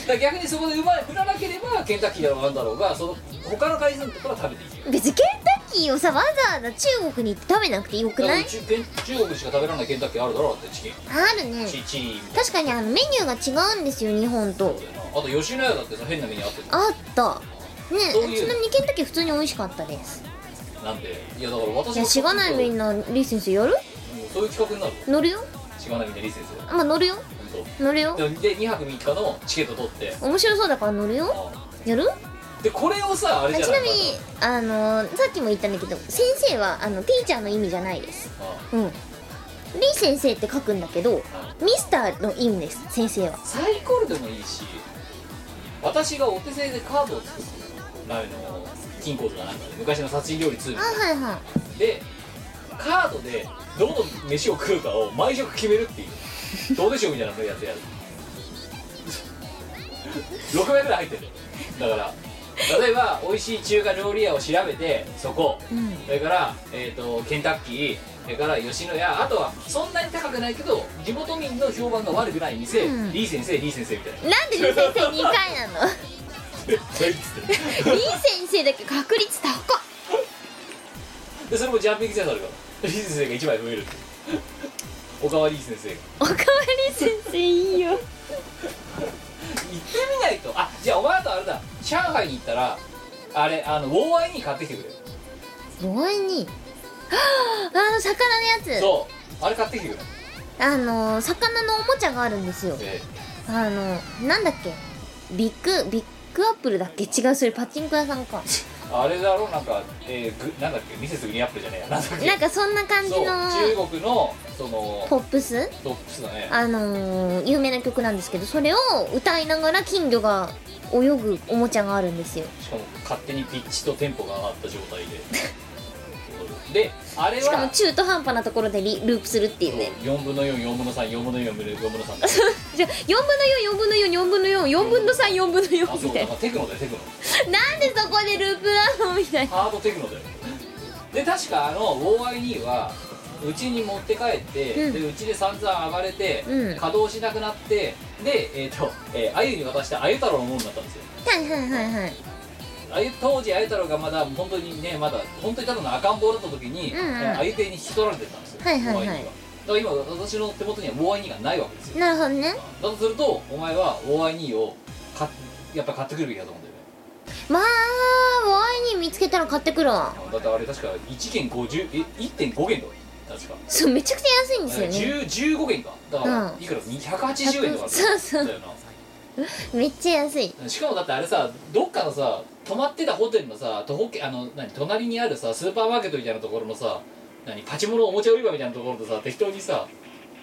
だ逆にそこでうまい振らなければケンタッキーだろうなんだろうがその他の海鮮とかは食べていいよ。別にケンタッキーをさわざわざ中国に行って食べなくてよくだからない中ケン中国しか食べられないケンタッキーあるだろうだってチキン。あるね。チチ確かにあのメニューが違うんですよ日本と。あと吉野家だってさ変なメニューあってるあった。ねそうちなみにケンタッキー普通に美味しかったです。なんで？いやだから私いやしがないみんななリー先生やる？そういう企画になる。乗るよ。しがないみんなリー先生。あまあ乗るよ本乗るよ。当。で2泊3日のチケット取って。面白そうだから乗るよ。やる？でこれをさあれあじゃなちないみにあのさっきも言ったんだけど先生はあのティーチャーの意味じゃないです。あうん。リー先生って書くんだけどミスターの意味です先生は。サイコロでもいいし私がお手製でカードを作るあの金庫とかなんかで昔の殺人料理2みあはいはい。でカードでどの飯を食うかを毎食決めるっていう どうでしょうみたいなやつやる。6枚ぐらい入ってる。だから例えば美味しい中華料理屋を調べてそこ。うん。それから、えー、とケンタッキー。それから吉野家。あとはそんなに高くないけど地元民の評判が悪くない店、うん。リー先生リー先生みたいな。なんでリー先生2回なの？リー先生だけ確率高っ。でそれもジャンピングチャンスあるから。リー先生が1枚増えるっておかわり先生が。おかわり先生いいよ。行ってみないと。あじゃあお前あとあれだ。上海に行ったらあれあのウォーアイに買ってきてくれ。ロイにはああの魚のやつ。そう。あれ買ってきてくれ。あの魚のおもちゃがあるんですよ。であのなんだっけ？ビッグビッグアップルだっけ？違うそれパチンコ屋さんかあれだろなんか、えー、ぐなんだっけミセスグリーンアップルじゃねえや。なんだっけ。なんかそんな感じそうの中国のそのポップス？トップスだね。あのー有名な曲なんですけどそれを歌いながら金魚が泳ぐおもちゃがあるんですよ。しかも勝手にピッチとテンポが上がった状態で であれしかもは中途半端なところでリループするっていうね。4分の44分の34分の4分の4分の3だ じゃあ4分の44分の44分の34分の4あそうだみたいからテクノだよテクノ。な なんでそこでループなの？みたいな。ハードテクノだよ。で確かあの OI2 はうちに持って帰って、うん。でうちで散々暴れて、うん。稼働しなくなってでえっ、と、えー、あゆに渡してあゆ太郎のものになったんですよ。はいはいはいはいあゆ当時あゆ太郎がまだ本当にねまだ本当にただの赤ん坊だった時に、うんうん。えーあゆ亭に引き取られてたんですよ、はいはいはい。OI2 がだから今私の手元には OI2 がないわけですよ。なるほどね。だとするとお前は OI2 を買っやっぱ買ってくるべきだと思うんだよね。まあワイン見つけたら買ってくるわ。だってあれ確か1件50え1.5元とか。確かそうめちゃくちゃ安いんですよね。10 15元か。だから、うん。いくら？180円とかそうそう。だよ めっちゃ安い。なしかもだってあれさどっかのさ泊まってたホテルのさ徒歩圏あの何隣にあるさスーパーマーケットみたいなところのさ何パチモノおもちゃ売り場みたいなところとさ適当にさ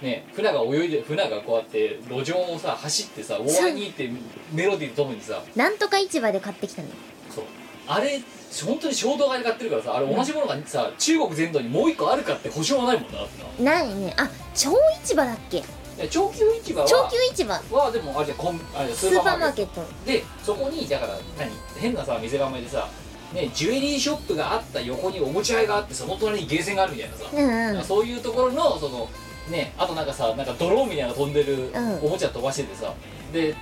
ね船が泳いで船がこうやって路上をさ走ってさ大合にってメロディーとともにさ。なんとか市場で買ってきたのそう。あれ本当に衝動買いで買ってるからさあれ同じものがさ中国全土にもう一個あるかって保証はないもんなな。ないね。あ超市場だっけ？長久市場は超級市場。はでもあれじゃコンあれススーパーマーケッット。トでそこにだから何変なさ店構えでさねジュエリーショップがあった横におもちゃ屋があってその隣にゲーセンがあるみたいなさ、うんうん。そういうところのそのねあとなんかさなんかドローンみたいなの飛んでるうん。おもちゃ飛ばしててさ、で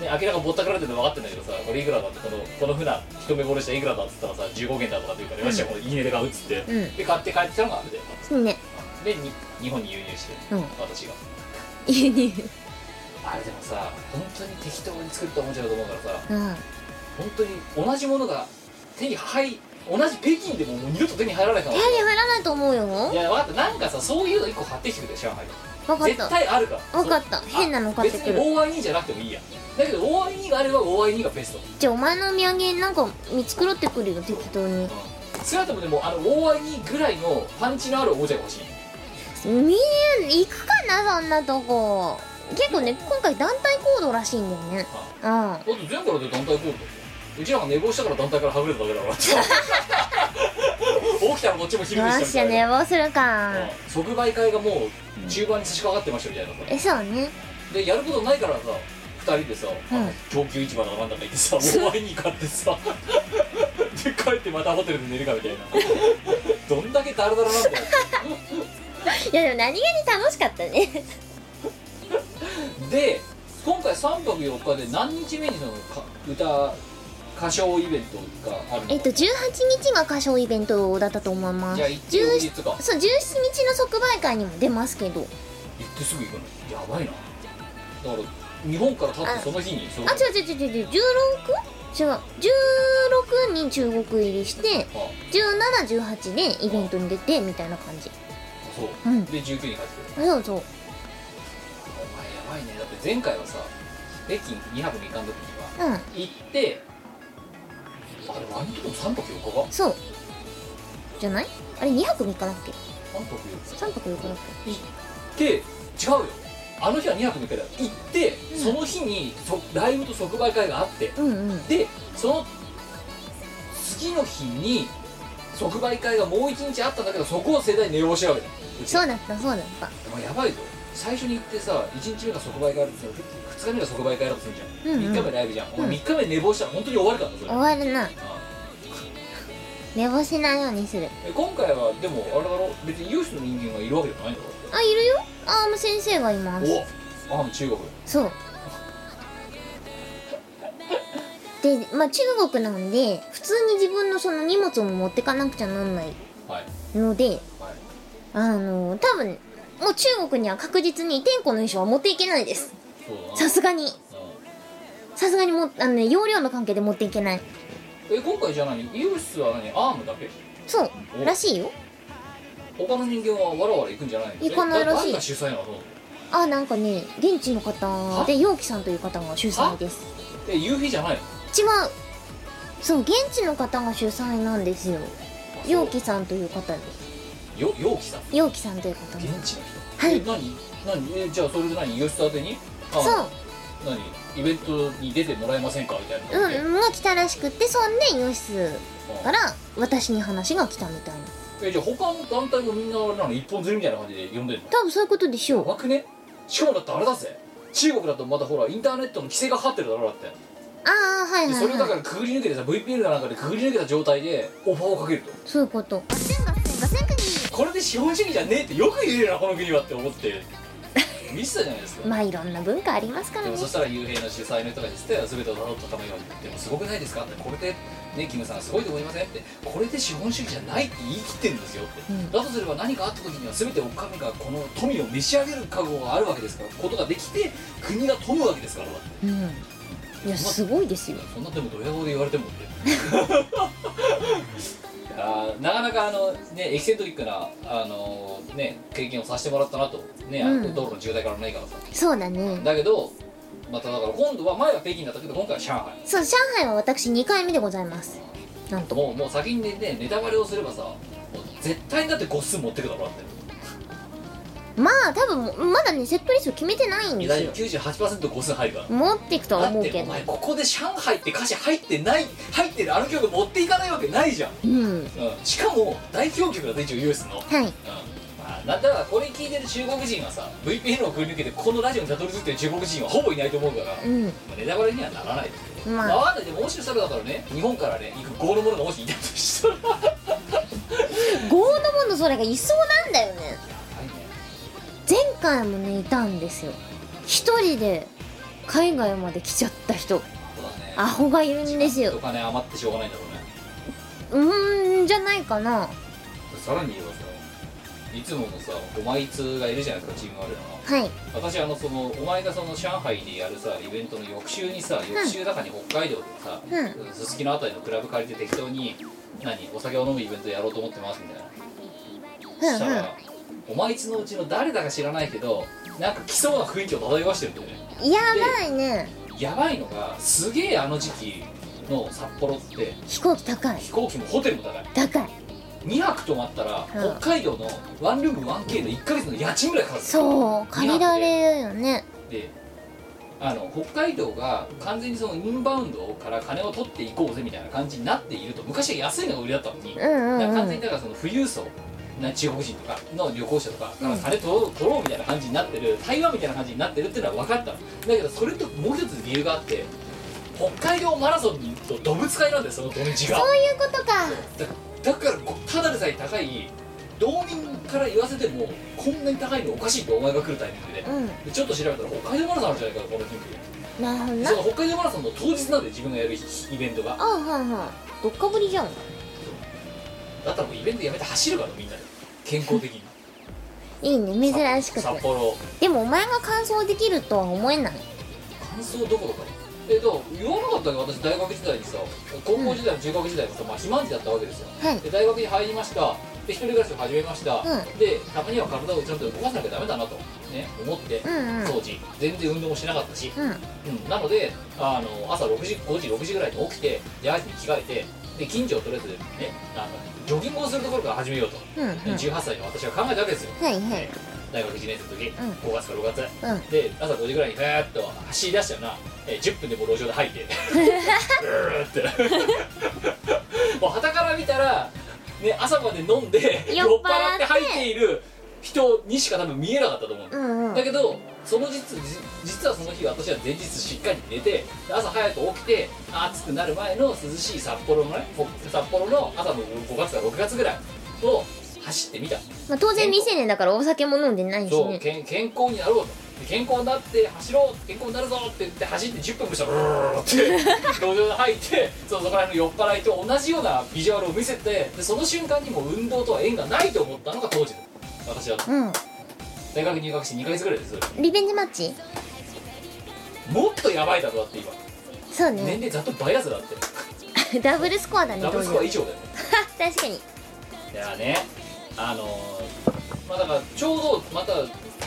ね、明らかにぼったくられてるの分かってんだけどさこれいくらだってこのこの船一目惚れしたらいくらだっつったらさ15元だとかって言うから、よっしゃもういいねで買うっつって、うん。で買って帰ってきたのがあれだよ。ねでに日本に輸入して、うん。私が輸入あれでもさ本当に適当に作ったおもちゃだと思うからさうん。本当に同じものが手に入同じ北京でももう二度と手に入らないかも手に入らないと思うよ。いや分かった。なんかさそういうの一個買ってきてくれ上海絶分かった。対あるから。分かった。そう。変なの買ってくる。別に OI2 じゃなくてもいいや。だけど OI2 があれば OI2 がベスト。じゃあお前のお土産なんか見繕ってくるよ適当に。少なくともでもあの OI2 ぐらいのパンチのあるおもちゃが欲しいみん行くかなそんなとこ。結構ね今回団体行動らしいんだよね。うん。だって前からで団体行動うちらが寝坊したから団体からはぐれただけだから 起きたらこっちも昼よでししたしゃ寝坊するか。うん。即売会がもう中盤に差し掛かってましたみたいなさえそうね。でやることないからさ2人でさ、うん。供給市場だかなんだか行ってさ大ワイに買ってさで帰ってまたホテルで寝るかみたいな。どんだけダラダラなんだよいやでも何気に楽しかったね。で今回3泊4日で何日目にそのか歌歌唱イベントがあるのえっと18日が歌唱イベントだったと思います。じゃあ行って翌日か。そう17日の即売会にも出ますけど。行ってすぐ行くの？やばいな。だから日本から立ってその日にそのあ違う違う違う違う。16? 違う。16に中国入りしてあ。1718でイベントに出てみたいな感じそう、うん。で19に帰ってくるそうそう。お前やばいね。だって前回はさ北京2泊3日の時にはうん。行ってあれ何とも3泊4日か？そう。じゃない？あれ2泊3日だっけ？3泊4 3泊4日だっ日行って違うよ。あの日は2泊3日だ。よ行って、うん。その日にそライブと即売会があって。けうんうん。でその次の日に即売会がもう一日あったんだけどそこを世代寝坊してるわけだそうだったそうだった。お前やばいぞ。最初に行ってさ1日目が即売会あるって2日目が即売会だとするじゃん、うんうん。3日目ライブじゃん。お前うん3日目寝坊したら本当に終わるからなそれ。終わるな。あ寝坊しないようにする。え今回はでもあれだろ？別に有志の人間がいるわけじゃないんだろ？あいるよ。アーム先生がいます。おあ中国そうでまあ中国なんで普通に自分のその荷物も持ってかなくちゃなんないはい。のではい。あの多分もう中国には確実に天候の衣装は持っていけないです。さすがに。うん。さすがにもあのね容量の関係で持っていけない。え今回じゃあ何？有志は何？アームだけ？そう。お。らしいよ。他の人間はわらわら行くんじゃないの？行かないらしい。あなんかね現地の方で陽気さんという方が主催です。え夕日じゃないの？違うそう現地の方が主催なんですよ。陽気さんという方です。よ陽気さん？陽気さんという方。現が地の人？はい。え何？何？えじゃあそれで何？吉田宛てに？あそう。何？イベントに出てもらえませんか？みたいな。うんが来たらしくってそんでヨシスから私に話が来たみたいな。えじゃあ他の団体もみんなあれなの一本釣りみたいな感じで呼んでんの？多分そういうことでしょう。やばくね？しかもだってあれだぜ。中国だとまだほらインターネットの規制がかかってるだろだってああはいはいでそれをだかはいらくぐり抜けてさ VPN かなんかでくぐり抜けた状態でオファーをかけると。そういうこと。ガセンガセンガセンクニこれで資本主義じゃねえってよく言えるなこの国はって思って。見せたじゃないですか。まあいろんな文化ありますからね。でもそしたら幽閉の主催の人が実は全てを辿ったかのようにでもすごくないですかって。これでねキムさんすごいと思いませんって。これで資本主義じゃないって言い切ってるんですよ。って、うん。だとすれば何かあった時には全ておかみがこの富を召し上げる覚悟があるわけですからことができて国が富むわけですから。だってうんいやすごいですよ。そんなでもドヤ顔で言われてもって。あーなかなかあのねエキセントリックなあのね経験をさせてもらったなと。ね、あのうん道路の渋滞からないからさ。そうだね。だけどまただから今度は前は北京だったけど今回は上海。そう上海は私2回目でございます。なんと。もうもう先にねねネタバレをすればさ絶対にだって個数持ってくだろだってまあ多分まだねセットリスト決めてないんですよ。98%個数入るから。持っていくとはだってお思うけど前ここで上海って歌詞入ってない入ってるあの曲持っていかないわけないじゃん、うん。うん、しかも代表曲だぜ一応ユースの。はい。うん。まあ、なんだからこれ聞いてる中国人はさ VPN をくり抜けてこのラジオにたどり着いてる中国人はほぼいないと思うから、まうん。あネタバレにはならないですけど、まあ。まあ、わかんないでももしかしたらだからね。日本からね行くゴールものがもしいたとしたら。やばいねゴードモンドそれがいそうなんだよね前回もねいたんですよ。一人で海外まで来ちゃった人。アホがいるんですおよ金余ってしょうがないんだろうね。うーんじゃないかな。さらに言えばさいつものさお前つがいるじゃないですかチーム我らの。はい。私あのそのお前がその上海でやるさイベントの翌週にさ翌週だかに北海道でさうん。すすきのあたりのクラブ借りて適当に何お酒を飲むイベントやろうと思ってますみたいな。うんうん。そしたらお前つのうちの誰だか知らないけどなんか来そうな雰囲気を漂わしてるんだよね。やばいね。やばいのがすげえあの時期の札幌って飛行機高い。飛行機もホテルも高い。高い。2泊泊まったらうん。北海道のワンルーム 1K の1ヶ月の家賃ぐらいかかるそう借りられるよね。で。あの北海道が完全にそのインバウンドから金を取っていこうぜみたいな感じになっていると昔は安いのが売りだったのに、うんうんうん。だから完全にだからその富裕層な中国人とかの旅行者とかから金取ろう取ろうみたいな感じになってる台湾みたいな感じになってるっていうのは分かったの。だけどそれともう一つ理由があって北海道マラソンとどぶつかいなんだよその土日が。そういうことか。だだからこただでさえ高い道民から言わせてもこんなに高いのおかしいとお前が来るタイミングで,、うん。でちょっと調べたら北海道マラソンあるんじゃないかこの日なるほど北海道マラソンの当日なんで自分がやるイベントが。あはいはい。どっかぶりじゃんだったらもうイベントやめて走るからみんなで。健康的に。いいね珍しくて。札幌。でもお前が完走できるとは思えない。乾燥どころかえっと言わなかったけど私大学時代にさ。高校時代も中学時代もさ、まあ、肥満児だったわけですよ。はい。で大学に入りました。で一人暮らしを始めました、うん。でたまには体をちゃんと動かさなきゃダメだなと、ね、思って、うんうん。当時全然運動もしなかったし、うん。うん、なのであの朝6時5時6時ぐらいに起きてジャージに着替えてで近所をとりあえずねあのジョギングをするところから始めようと、うんうん。18歳の私は考えたわけですよ、はいはい。ね大学1年生の時、ん。5月か6月。うん。で朝5時ぐらいにふーっと走り出したよな、えー10分でもう路上で吐いて。ブーって もう傍から見たら、ね、朝まで飲んで酔っ酔っ払って払って吐いている人にしか多分見えなかったと思う、うんうん。だけどその実じ実はその日私は前日しっかり寝てで朝早く起きて暑くなる前の涼しい札幌のねほ札幌の朝の5月か6月ぐらいを走ってみた。まあ、当然未成年だからお酒も飲んでないしね。そう健健康になろうと。で健康になって走ろう健康になるぞって言って走って10分もしたらブーって路上で入ってそそこら辺の酔っ払いと同じようなビジュアルを見せてでその瞬間にもう運動とは縁がないと思ったのが当時の私はうん大学入学して2ヶ月ぐらいです。リベンジマッチ？もっとやばいだろだって今。そうね。年齢ざっと倍やつだって。ダブルスコアだね。ダブルスコア以上だよ。ね 確かに。いやね。あのーまあだからちょうどまた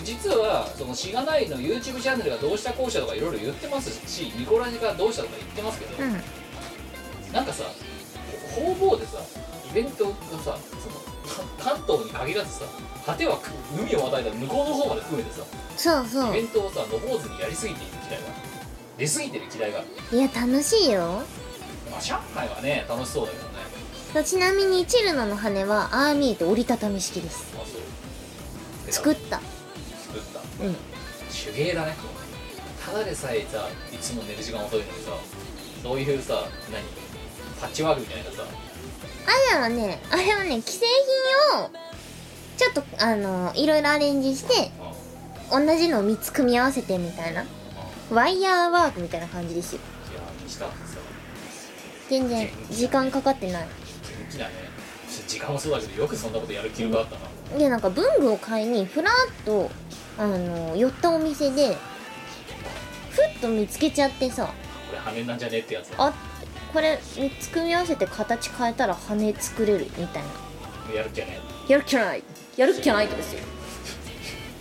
実はそのしがないの YouTube チャンネルがどうしたこうしたとかいろいろ言ってますしミコラジがどうしたとか言ってますけど、うん。なんかさ方々でさイベントがさそのか関東に限らずさ果ては海を渡りた向こうの方まで含めてさそうそう。イベントをさのぼうずにやりすぎている時代が出すぎてる時代がいや楽しいよ。まあ上海はね楽しそうだけどね。ちなみにチルノの羽はああ見えて折りたたみ式です。まあそう。作った。作った。うん。手芸だね。ただでさえさいつも寝る時間遅いのにさそういうさ何？パッチワークみたいなさあれはねあれはね既製品をちょっとあのいろいろアレンジしてうん同じのを3つ組み合わせてみたいな。うんワイヤーワークみたいな感じですよ。全然時間かかってない。元気だね。時間もそうだけどよくそんなことやる気力があったな。でなんか文具を買いにふらっとあの寄ったお店でふっと見つけちゃってさ。これ羽なんじゃねってやつあこれ3つ組み合わせて形変えたら羽作れるみたいな。やる気はねやるっきゃない。やるっきゃないとですよ。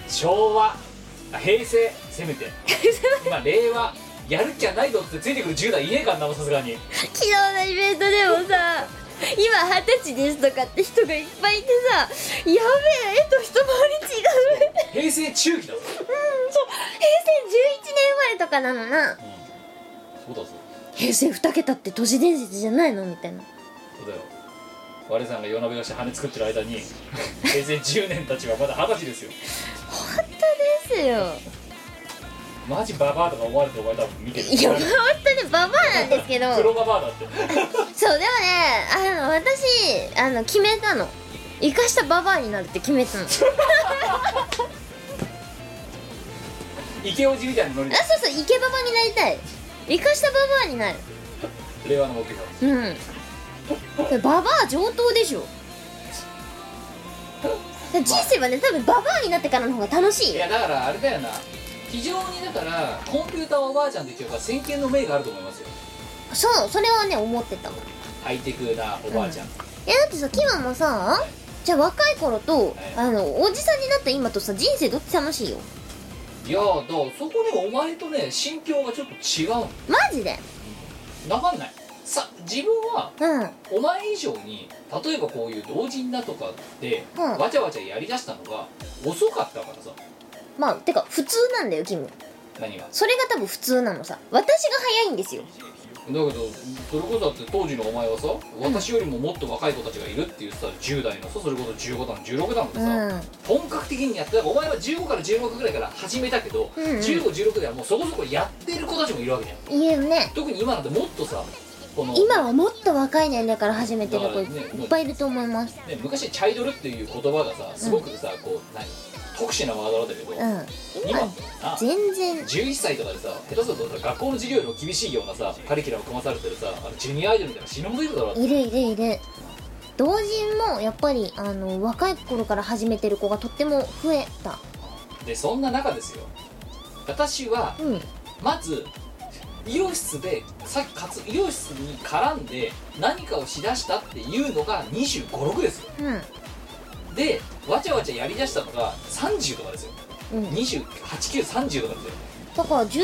昭和あ平成せめて。今令和やる気はないぞってついてくる10代いねえからなもうさすがに。昨日のイベントでもさ今二十歳ですとかって人がいっぱいいてさやべえ絵と一回り違う。平成中期だぞ。うんそう。平成11年生まれとかなのな。うん。そうだぞ平成二桁って都市伝説じゃないの？みたいな。そうだよ。我さんが夜鍋をして羽作ってる間に 平成10年たちはまだ二十歳ですよ。本当ですよ。マジババアとか思われてお前多分見てる。いや本当にババアなんですけど。黒ババアだって。そうでもねあの私あの決めたの。生かしたババアになるって決めたの。あそう池オジみたいなノリでそうイケババになりたい生かしたババアになる。令和の目標うん。ババア上等でしょ。人生はね多分ババアになってからの方が楽しいよ。いやだからあれだよな。非常にだからコンピューターおばあちゃんっていうか先見の明があると思いますよ。そうそれはね思ってたもんハイテクなおばあちゃん、えだってさキマもさじゃあ若い頃とあのおじさんになった今とさ人生どっち楽しいよ？いやーだそこねお前とね心境がちょっと違うの。マジで？分かんない。さ自分はうん。お前以上に例えばこういう同人だとかで、うん。わちゃわちゃやりだしたのが遅かったからさ。まあてか普通なんだよキム。何が？だそれが多分普通なのさ。私が早いんですよけどそれこそだって当時のお前はさ私よりももっと若い子たちがいるって言ってた10代のさそれこそ15段16段でうさ、ん。本格的にやってお前は15から16ぐらいから始めたけど、うんうん。1516ではもうそこそこやってる子たちもいるわけじゃん。いいよね。特に今なんてもっとさこの今はもっと若い年齢から始めてる子ねっぱいいると思いますね、昔チャイドルっていう言葉がさすごくさ、こう何特殊なワードだったけど、うん。今全然。11歳とかでさ下手するとさ学校の授業よりも厳しいようなさカリキュラム組まされてるさあのジュニアアイドルみたいな死ぬほどいるだろいるいるいる。同人もやっぱりあの若い頃から始めてる子がとっても増えた。でそんな中ですよ。私はうん。まず医療室でさっきかつ医療室に絡んで何かをしだしたっていうのが2 5 6ですよ。うんでわちゃわちゃやりだしたのが30とかですよ。うん。28930とかですよ。だから10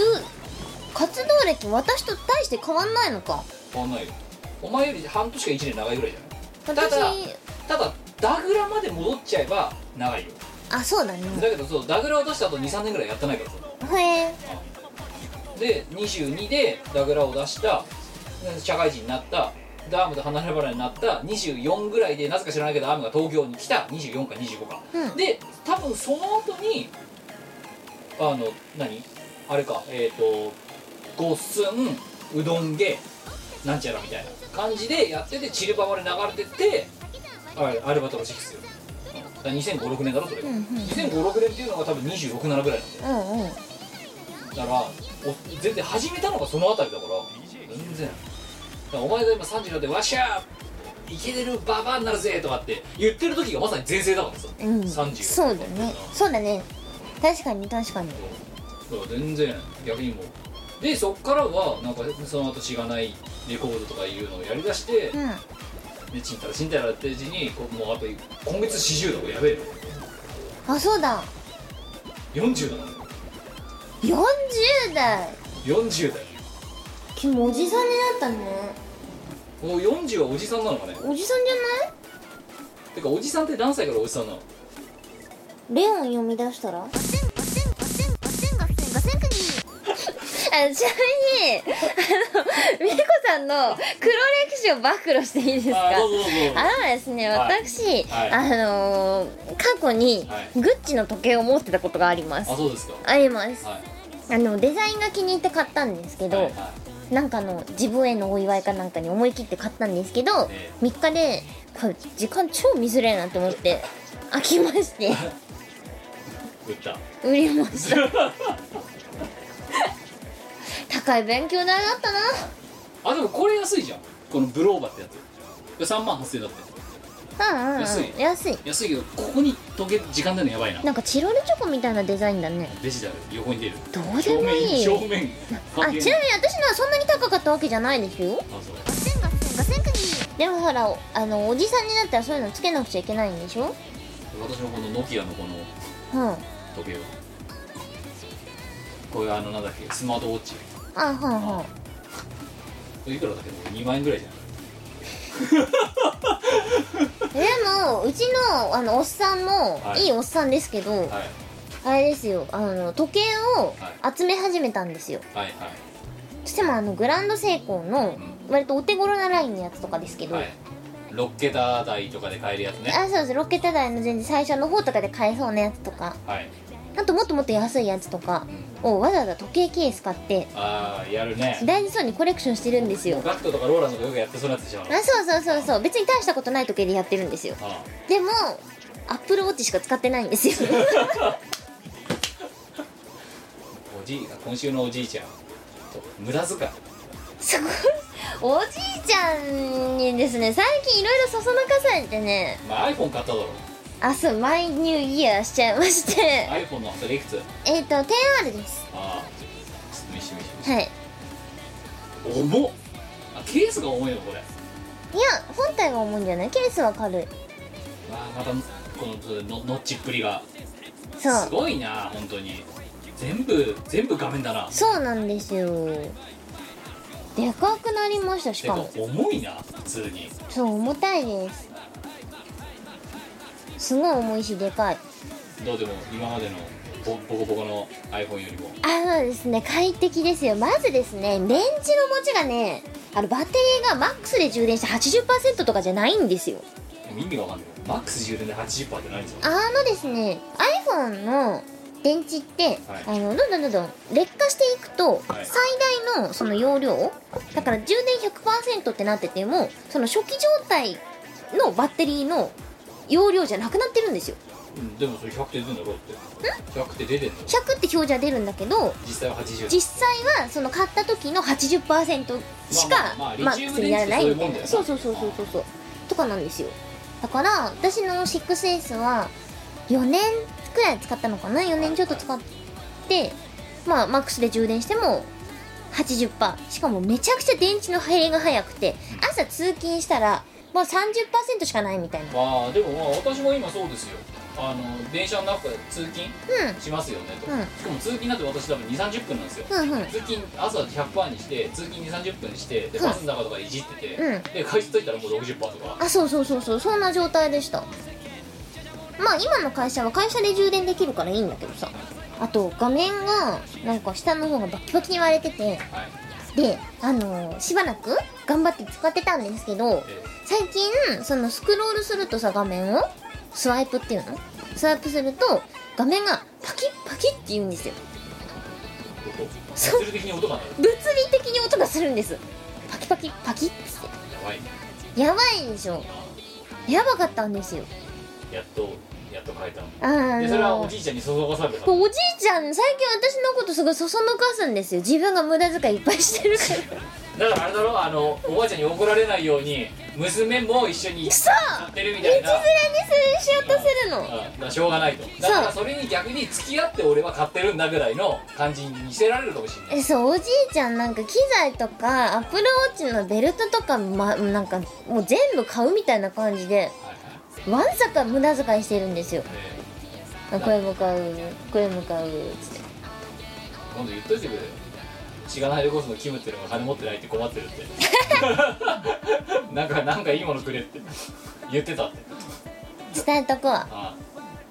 活動歴私と大して変わんないのか。変わんないよ。お前より半年か1年長いぐらいじゃない？私ただただダグラまで戻っちゃえば長いよ。あそうだね。だけどそうダグラを出した後23年ぐらいやってないからさ。へえ。で22でダグラを出したで社会人になったでアームで離れ離れになった24ぐらいでなぜか知らないけどアームが東京に来た。24か25か、うん。で多分その後にあの何？あれか。えっ、とごっすんうどんげなんちゃらみたいな感じでやっててチルバまで流れてってあれアルバトロ6よ。だから2005-6年だろそれが、うんうん。2005-6年っていうのが多分267ぐらいなんだよ。うんうん。だからお全然始めたのがそのあたりだから全然お前が今30になって「わっしゃーいけれるババアになるぜ」とかって言ってる時がまさに前世だからさ、うん。30そうだね。そうだね。確かに確かに。だから全然逆にもう。でそっからはなんかその後しがないレコードとかいうのをやりだして、うん。でちんたらちんたらやってるうちにこうもうあと今月40だこれやべえのあそうだ。40だ40代。40だよ君おじさんになったねもう40はおじさんなのかね？おじさんじゃない？てかおじさんって何歳からおじさんなの？レオン読み出したら？あちなみにあの美子さんの黒歴史を暴露していいですか？あのですね、はい。私、はい。あのー過去にはい。グッチの時計を持ってたことがあります。あそうですか。あります。はい。あのデザインが気に入って買ったんですけど、はいはいなんかの自分へのお祝いかなんかに思い切って買ったんですけど、え3日でこれ時間超見づれえなと思って 飽きまして。売った。売りました。高い勉強代だったな。あでもこれ安いじゃん。このブローバってやつ。3万8000円だって。うんうん、うん、安い。安い。安いけどここに時計時間出るのやばいな。なんかチロルチョコみたいなデザインだね。デジタル横に出る。どうでもいい。正面あちなみに私のはそんなに高かったわけじゃないですよ。あそう。でもほらあのおじさんになったらそういうのつけなくちゃいけないんでしょ？私もこのノキアのこのうん。時計をこれあのなんだっけスマートウォッチ。あはいはいいくらだけ？ど2万円ぐらいじゃ でもうちのあのおっさんも、はい。い、いおっさんですけどはい。あれですよあの時計をは集め始めたんですよ。はいはい。そしてもあのグランドセイコーの割とお手頃なラインのやつとかですけど、はい。6桁台とかで買えるやつね。あそうです。ロケット台の全然最初の方とかで買えそうなやつとか。はい、あともっともっと安いやつとかうん、をわざわざ時計ケース買ってああやるね。大事そうにコレクションしてるんですよ。ガクトとかローランドとかよくやってそうなやつでしょあそうそうそうそう。別に大したことない時計でやってるんですよ。あでもアップルウォッチしか使ってないんですよ。おじい今週のおじいちゃんと無駄遣い。すごい。おじいちゃんにですね最近いろいろそそのかされてね。まあ iPhone 買っただろあそうマイニューイヤーしちゃいまして。iPhone のそれいくつえっと 10R です。ああちょっと見して見してはい。重っ。あケースが重いのこれ。いや本体が重いんじゃない？ケースは軽い。あーまたこののノッチっぷりが。そう。すごいな本当に。全部全部画面だな。そうなんですよ。でかくなりましたしかも。重いな普通に。そう重たいですすごい重いしでかい。どうでも今までのボボコボコの iPhone よりも。あのですね。快適ですよ。まずですね電池の持ちがねあのバッテリーがマックスで充電して80%とかじゃないんですよ。意味がわかんない。マックス充電で80%って何ですかあのですね iPhone の電池って、はい。あのどんどんどんどん劣化していくと、はい。最大のその容量だから充電100%ってなっててもその初期状態のバッテリーの容量じゃなくなってるんですよ。うんでもそれ100って出てんだろうって。100って出てんの？100って表示は出るんだけど実際は80実際はその買った時の80%しかまあまあまあマックスにならないみたいな。リチウム電池ってそうそうそうそうそうそう。とかなんですよ。だから私の 6S は4年くらい使ったのかな？4年ちょっと使ってまあマックスで充電しても80%しかもめちゃくちゃ電池の減りが早くて朝通勤したらまあ30%しかないみたいな。まあでもまあ私も今そうですよ。あの電車の中で通勤うん。しますよねと、うん。しかも通勤だって私多分2 3 0分なんですよ、うんうん。通勤朝100%にして通勤2 3 0分してでうん。バスの中とかでいじってて、うん。で帰ってといたらもう60%とか。あそうそうそうそうそんな状態でした。まあ今の会社は会社で充電できるからいいんだけどさ。あと画面がなんか下の方がバキバキに割れてて。はい。であのーしばらく頑張って使ってたんですけどえ最近そのスクロールするとさ画面をスワイプっていうの？スワイプすると画面がパキッパキッって言うんですよ。物理的に音が物理的に音がするんです。パキパキパキッつっやばいやばいでしょ。やばかったんですよ。やっとやっと変えたのでそれはおじいちゃんにそそがされたおじいちゃん最近私のことすごいそそのかすんですよ。自分が無駄遣いいっぱいしてるから。だからあれだろ？あのおばあちゃんに怒られないように娘も一緒にそうやってるみたいな。道連れにするしようとするの。うん。だからしょうがないと。だからそれに逆に付き合って俺は買ってるんだぐらいの感じに見せられるかもしれない。えそうおじいちゃんなんか機材とかアップルウォッチのベルトとか、ま、なんかもう全部買うみたいな感じで。はいはいわんさか無駄遣いしてるんですよ。えあこれ向かうこれ向かうつって。今度言っといてくれ。しがないレコースのキムっていうのが金持ってないって困ってるって。なんかなんかいいものくれって。言ってたって。伝えとくわ。あ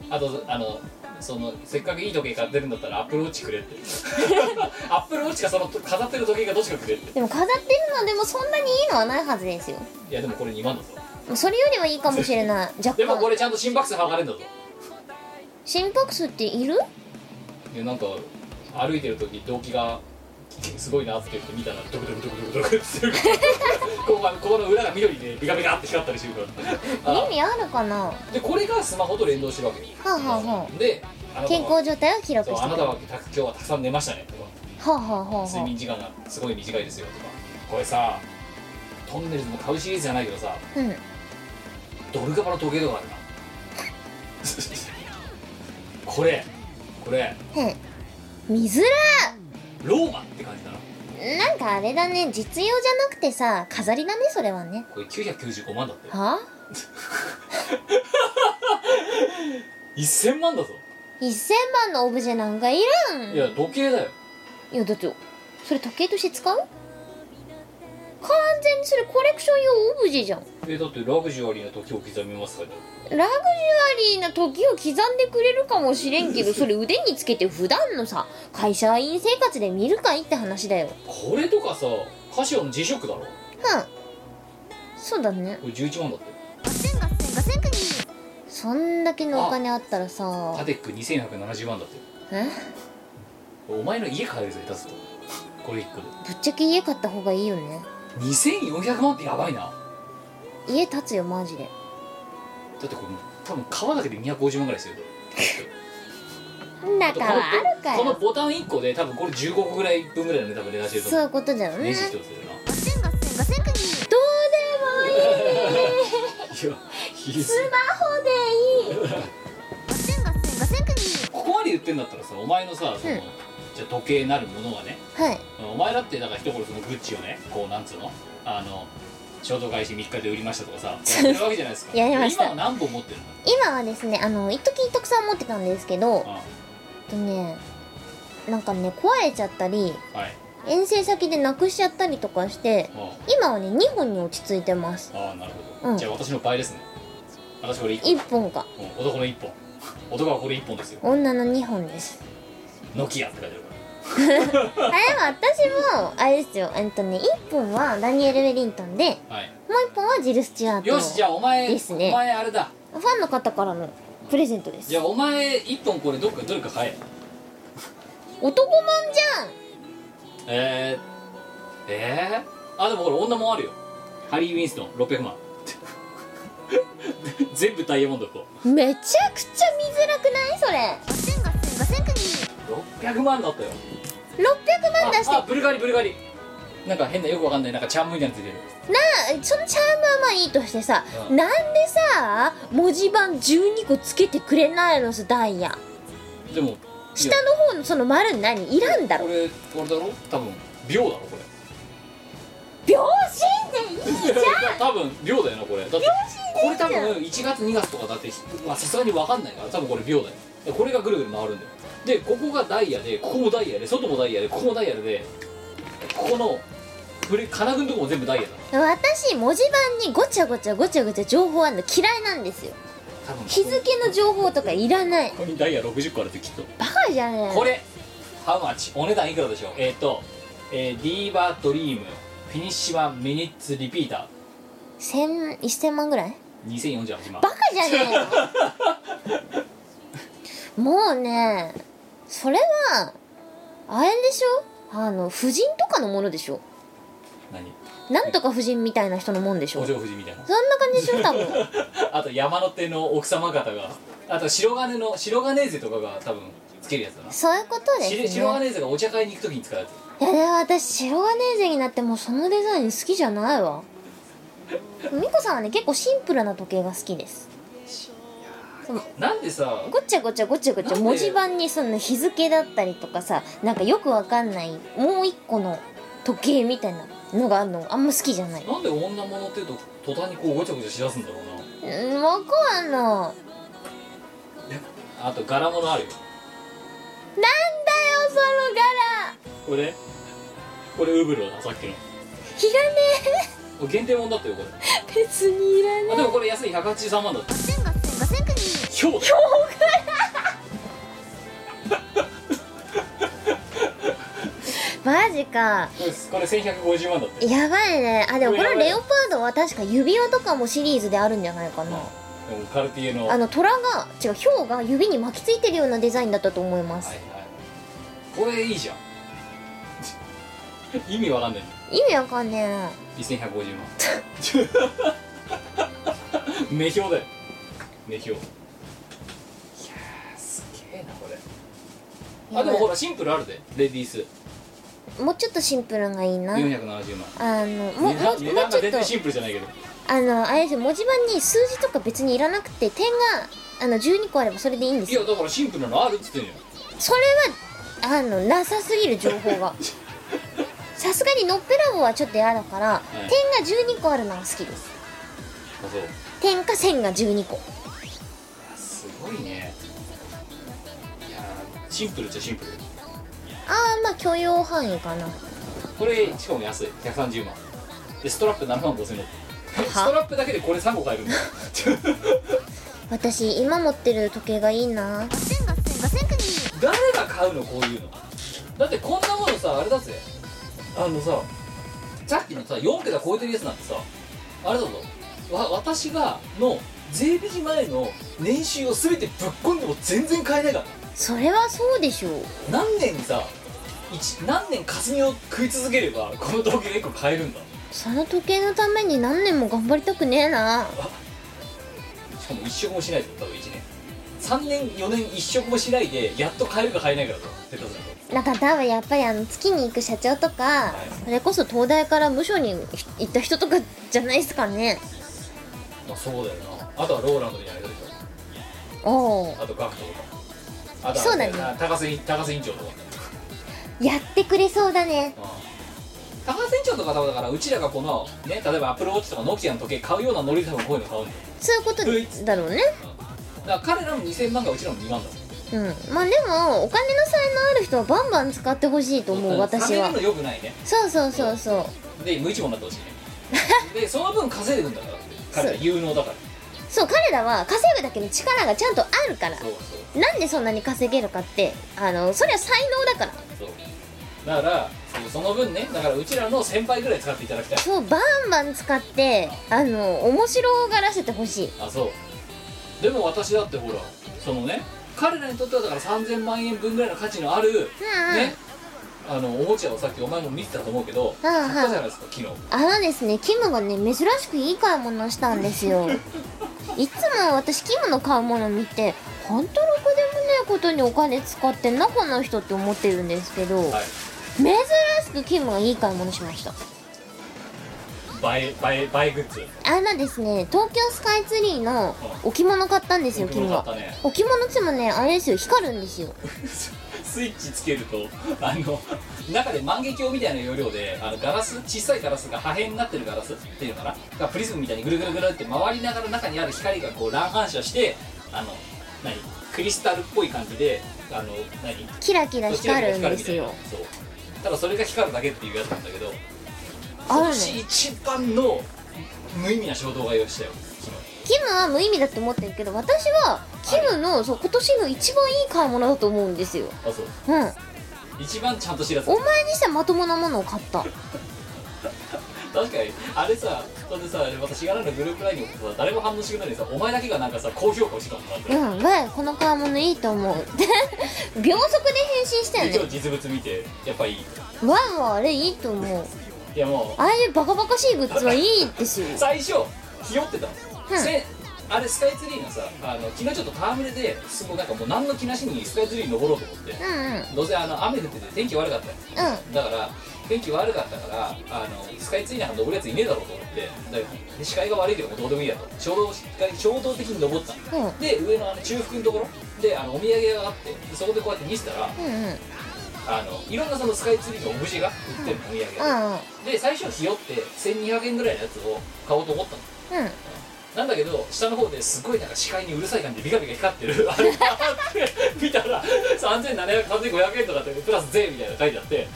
あ。とあのそのせっかくいい時計買ってるんだったらアップルウォッチくれって。アップルウォッチかその飾ってる時計がどっちかくれって。でも飾ってるのでもそんなにいいのはないはずですよ。いやでもこれ2万だぞそれよりはいいかもしれない。若 でもこ干。れちゃんと心拍数測れんだぞ。心拍数っている？いやなんか歩いてる時動機がすごいなって言って見たらドクドクドクドクドクってする ここがここの裏が緑でビカビカって光ったりしてるから。あ 意味あるかな？はでこれがスマホと連動してるわけ。あはあはであなたは健康状態を記録してあなたはた今日はたくさん寝ましたねとか。はあはあはあ睡は眠時間がすごい短いですよとか。これさトンネルズの買うシリーズじゃないけどさあうん。ドルガバの時計とかあるなこれこれ。見づローマって感じだな。らなんかあれだね。実用じゃなくてさ飾りだねそれはね。これ995万だって。は1000 万だぞ。1000万のオブジェなんかいらん。いや時計だよ。いやだってそれ時計として使う？完全にそれコレクション用オブジェじゃん。えだってラグジュアリーな時を刻みますからラグジュアリーな時を刻んでくれるかもしれんけどそれ腕につけて普段のさ会社員生活で見るかいって話だよ。これとかさカシオの G ショックだろ。うん。そうだね。これ11万だって。そんだけのお金あったらさ。タテック2470万だって。え？お前の家買えるぜ出すと。これ1個で。ぶっちゃけ家買った方がいいよね2400万ってやばいな。家建つよマジで。だってこれ多分革だけで250万ぐらいするよ。だからあるかよ。このボタン1個で多分これ15個ぐらい分ぐらいのね多分値段してると思そういううことだよね。ネジ一つでなどうでもいい。いやいいっすスマホでいい。ここまで言ってんだったらさお前のさその、うんじゃあ時計なるものがね。はい。お前だってだから一頃そのグッチをねこうなんつうの？あの衝動開始3日で売りましたとかさやってるわけじゃないですか。やりました。今は何本持ってるの？今はですねあの一時たくさん持ってたんですけどあとねなんかね壊れちゃったりはい。遠征先でなくしちゃったりとかしてあ今はね2本に落ち着いてます。ああなるほど、うん。じゃあ私の倍ですね。私これ1 1本か。本、うん男の1本。男はこれ1本ですよ。女の2本です。ノキアって書いてある。かあでも私もあれですよ。えっとね1本はダニエル・ウェリントンでらはい。もう1本はジル・スチュアートよしじゃあお前ですね。お前あれだ。ファンの方からのプレゼントです。じゃあお前1本これどっかどれか買え。男もんじゃん。えー、えー、あでもこれ女もんあるよ。ハリー・ウィンストン600万。全部ダイヤモンドこめちゃくちゃ見づらくない？それ。う600万だったよ600万出して。ああブルガリブルガリ。なんか変なよくわかんないなんかチャームみたいなのついてる。なそのチャームはまあいいとしてさ、うん。なんでさ文字盤12個つけてくれないのさダイヤ。でも下の方のその丸何？いらんだろ。これこれだろ？多分秒だろこれ。秒針でいいじゃん。多分秒だよなこれ。だってこれ多分1月2月とかだってまあさすがに分かんないから多分これ秒だよ。でこれがぐるぐる回るんだよでここがダイヤでここもダイヤで外もダイヤでここもダイヤでここのフレ金具のとこも全部ダイヤだ私文字盤にごちゃごちゃごちゃごちゃ情報あるの嫌いなんですよ。多分。日付の情報とかいらない。ここにダイヤ60個あるってきっと。バカじゃねえこれハウマッチお値段いくらでしょう？えっ、と、えー、ディーバードリームフィニッシュマンミニッツリピータ千1000万ぐらい？ー2048万。バカじゃねえよ。もうねそれはあれでしょ？あの婦人とかのものでしょ？何？なんとか婦人みたいな人のもんでしょ？おそん嬢夫人みたいな。な感じでしょ多分。あと山手の奥様方があと白金の白金勢とかが多分つけるやつだな。そういうことですね。白白金勢がお茶会に行く時に使うやつ。いやでも私白金ーゼになってもうそのデザイン好きじゃないわ。美子さんはね結構シンプルな時計が好きですそうなんでさごちゃごちゃごちゃごちゃ文字盤にその日付だったりとかさなんかよくわかんないもう一個の時計みたいなのがあるの？あんま好きじゃない。なんで女物っていうと途端にこうごちゃごちゃしだすんだろうな。うんわかんなあと柄物ある？よなんだよその柄。これ？これウブロださっきの。いらねこれ限定もんだってよこれ。え別にいらねあでもこれ安い。183万だって千五千五千国ひょうだえマジか。これこれ1150万だって。やばいね。あでもこのレオパードは確か指輪とかもシリーズであるんじゃないかな。でもカルティエの。はいあの虎が違うヒョウが指に巻きついてるようなデザインだったと思います、はいこれいいじゃん。意味わかんない意味わかんねえ。な2150万。目標だよ。目標あでもほらシンプルあるで。レディース。もうちょっとシンプルがいいな。470万。あのもうもうもう値段ちょっと。が全然シンプルじゃないけど。あのあれですよ。文字盤に数字とか別にいらなくて点があの12個あればそれでいいんですよ。いやだからシンプルなのあるっつってんじゃん。それはあのなさすぎる情報が。さすがにのっぺらぼうはちょっと嫌だから、い。点が12個あるのが好きです。あそう。点か線が12個。すごいねシンプルっちゃシンプル。ああまあ許容範囲かな。これしかも安い。130万。でストラップ7万5000円ストラップだけでこれ3個買えるんだよ。私今持ってる時計がいいな。誰が買うのこういうの。だってこんなものさあれだぜ。あのささっきのさ4桁超えてるやつなんてさあれだぞ。わ私がの税引き前の年収を全てぶっ込んでも全然買えないからそれはそうでしょう。何年さ一何年霞を食い続ければこの時計1個買えるんだ？その時計のために何年も頑張りたくねえな。しかも一食もしないぞ多分1年。3年4年一食もしないでやっと買えるか買えないかだぞ下手するとなんか多分やっぱりあの月に行く社長とかそれこそ東大から無所に行った人とかじゃないですかね。まあそうだよな。あとはローランドみたいな人でしおおょあとガクトとかあとはそうだねあ高瀬高瀬委員長とか。やってくれそうだね。高瀬委員長とかだからうちらがこのね例えばアップルウォッチとかノキアの時計買うようなノリで多分こういうの買うんだよ。そういうことだろうね。だから彼らの2000万がうちらの2万だうん。まあでもお金の才能ある人はバンバン使ってほしいと思う私は。よくないね。そうそうそうそう。で無一文になってほしいね。でその分稼いでるんだから。彼ら有能だから。そう彼らは稼ぐだけの力がちゃんとあるから。そうそうなんでそんなに稼げるかってあのそれは才能だから。そう。だからその分ねだからうちらの先輩ぐらい使っていただきたい。そうバンバン使ってあの面白がらせてほしい。あそう。でも私だってほらそのね彼らにとってはだから3000万円分ぐらいの価値のあるうんうん、ねあのおもちゃをさっきお前も見てたと思うけどうんうん。買ったじゃないですか昨日。あのですねキムがね珍しくいい買い物をしたんですよ。いつも私キムの買うもの見てほんとろくでもねえことにお金使ってんなこの人って思ってるんですけど、はい。珍しくキムがいい買い物しました。映え映え映えグッズ？あのですね東京スカイツリーの置物買ったんですよキムは。置物ね。置もねあれですよ光るんですよ。スイッチつけるとあの中で万華鏡みたいな要領であのガラス小さいガラスが破片になってるガラスっていうのかな？がプリズムみたいにぐるぐるぐるって回りながら中にある光がこう乱反射してあの何？クリスタルっぽい感じであの何？キラキラ光るんですよ。そう。ただそれが光るだけっていうやつなんだけどあるね。今年一番の無意味な衝動買いをしたよ。キムは無意味だって思ってるけど私はキムのそう今年の一番いい買い物だと思うんですよ。あそう。うん。一番ちゃんと知らせお前にしてはまともなものを買った。確かに。あれさそれでさ私がらのグループラインに送ってさ誰も反応してくれないのにさお前だけがなんかさ高評価をしてたもんなってうんわいこの買い物いいと思う。秒速で返信したよねで今日実物見てやっぱいい。わいはあれいいと思う。いやもああいうバカバカしいグッズはいいですよ。う 最初ひよってたの、うん。せあれスカイツリーのさあの昨日ちょっと戯れですごいなんかもう何の気なしにスカイツリーに登ろうと思って。うんうん。どうせあの雨降ってて天気悪かったよ。うん。だから天気悪かったからあのスカイツリーなんか登るやついねえだろうと思って視界が悪いけどどうでもいいやと。衝動衝動的に登った。のうん。で上のあの中腹のところ？であのお土産屋があってでそこでこうやって見せたらうんうん。あのいろんなそのスカイツリーのオブジェが売ってるのお土産屋うんでで最初ひよって1200円ぐらいのやつを買おうと思ったの。うん。なんだけど下の方ですごいなんか視界にうるさい感じでビカビカ光ってる。あれ？があって見たら3700 3500円とかってプラス税みたいなの書いてあって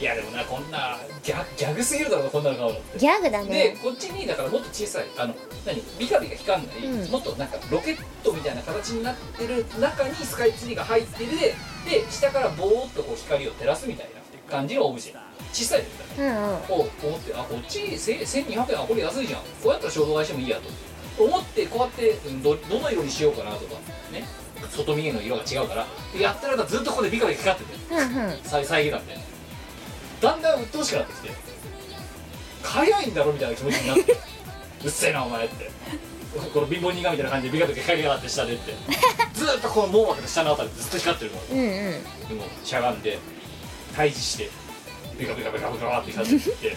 いやでもなこんなギャギャグすぎるだろこんなの買うのって。ギャグだでねこっちにだからもっと小さいあの何？ビカビカ光んない、うん。もっとなんかロケットみたいな形になってる中にスカイツリーが入ってる。でで下からボーっとこう光を照らすみたいな感じのオブジェ小さいですから。うんうん。を思ってあこっちせ1200円あこれ安いじゃん。こうやったら衝動買いしてもいいやと。思ってこうやってうんどどの色にしようかなとか。ね。外見えの色が違うから。でやってる間ずっとここでビカビカ光ってて。うんうん。さ遮断でだんだん鬱陶しくなってきて買えないんだろみたいな気持ちになって うっせえなお前って。この貧乏人がみたいな感じでビカビカ光りやがって下でって。ずっとこの網膜の下のあたりでずっと光ってるのうんうん。でもしゃがんで退治してビカビカビカビカって光ってって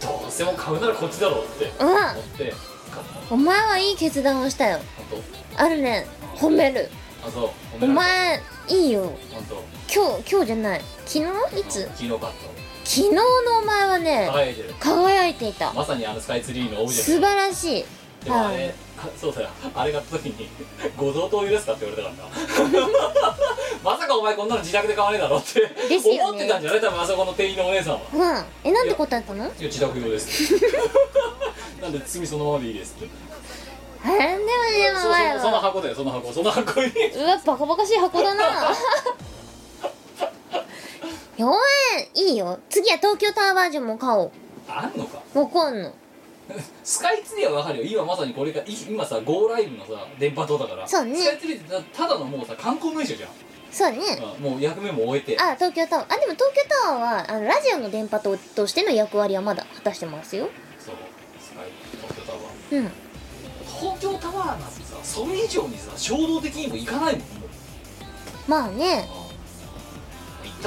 どうせもう買うならこっちだろうって思って買った。お前はいい決断をしたよ。本あるね。褒める。当あそう。お前いいよ。本当今日今日じゃない。昨日？いつ？昨日昨日のお前はたね輝いてる。輝いていた。まさにあのスカイツリーのオブジェ素晴らしい。でもあれ、はい。あそうだよ。あれ買った時に「ご贈答用ですか?」って言われたからな。まさかお前こんなの自宅で買わねえだろってですよね。思ってたんじゃない？多分あそこの店員のお姉さんは。うん。えなんで答えたの？いや自宅用です なんで罪そのままでいいですって。あれでもでもそそそのは箱だよその箱。その箱に。うわバカバカしい箱だな4円。いいよ。次は東京タワーバージョンも買おう。あんのか？わかんの。スカイツリーはわかるよ。今まさにこれがい今さ GO ライブのさ電波塔だから。そうね。スカイツリーってたただのもうさ観光名所じゃん、そうね。うんもう役目も終えて。あ東京タワー。あでも東京タワーはあのラジオの電波塔としての役割はまだ果たしてますよ。そう。スカイ東京タワー。うん。東京タワーなんてさそれ以上にさ衝動的にも行かないもん。もうまあね。行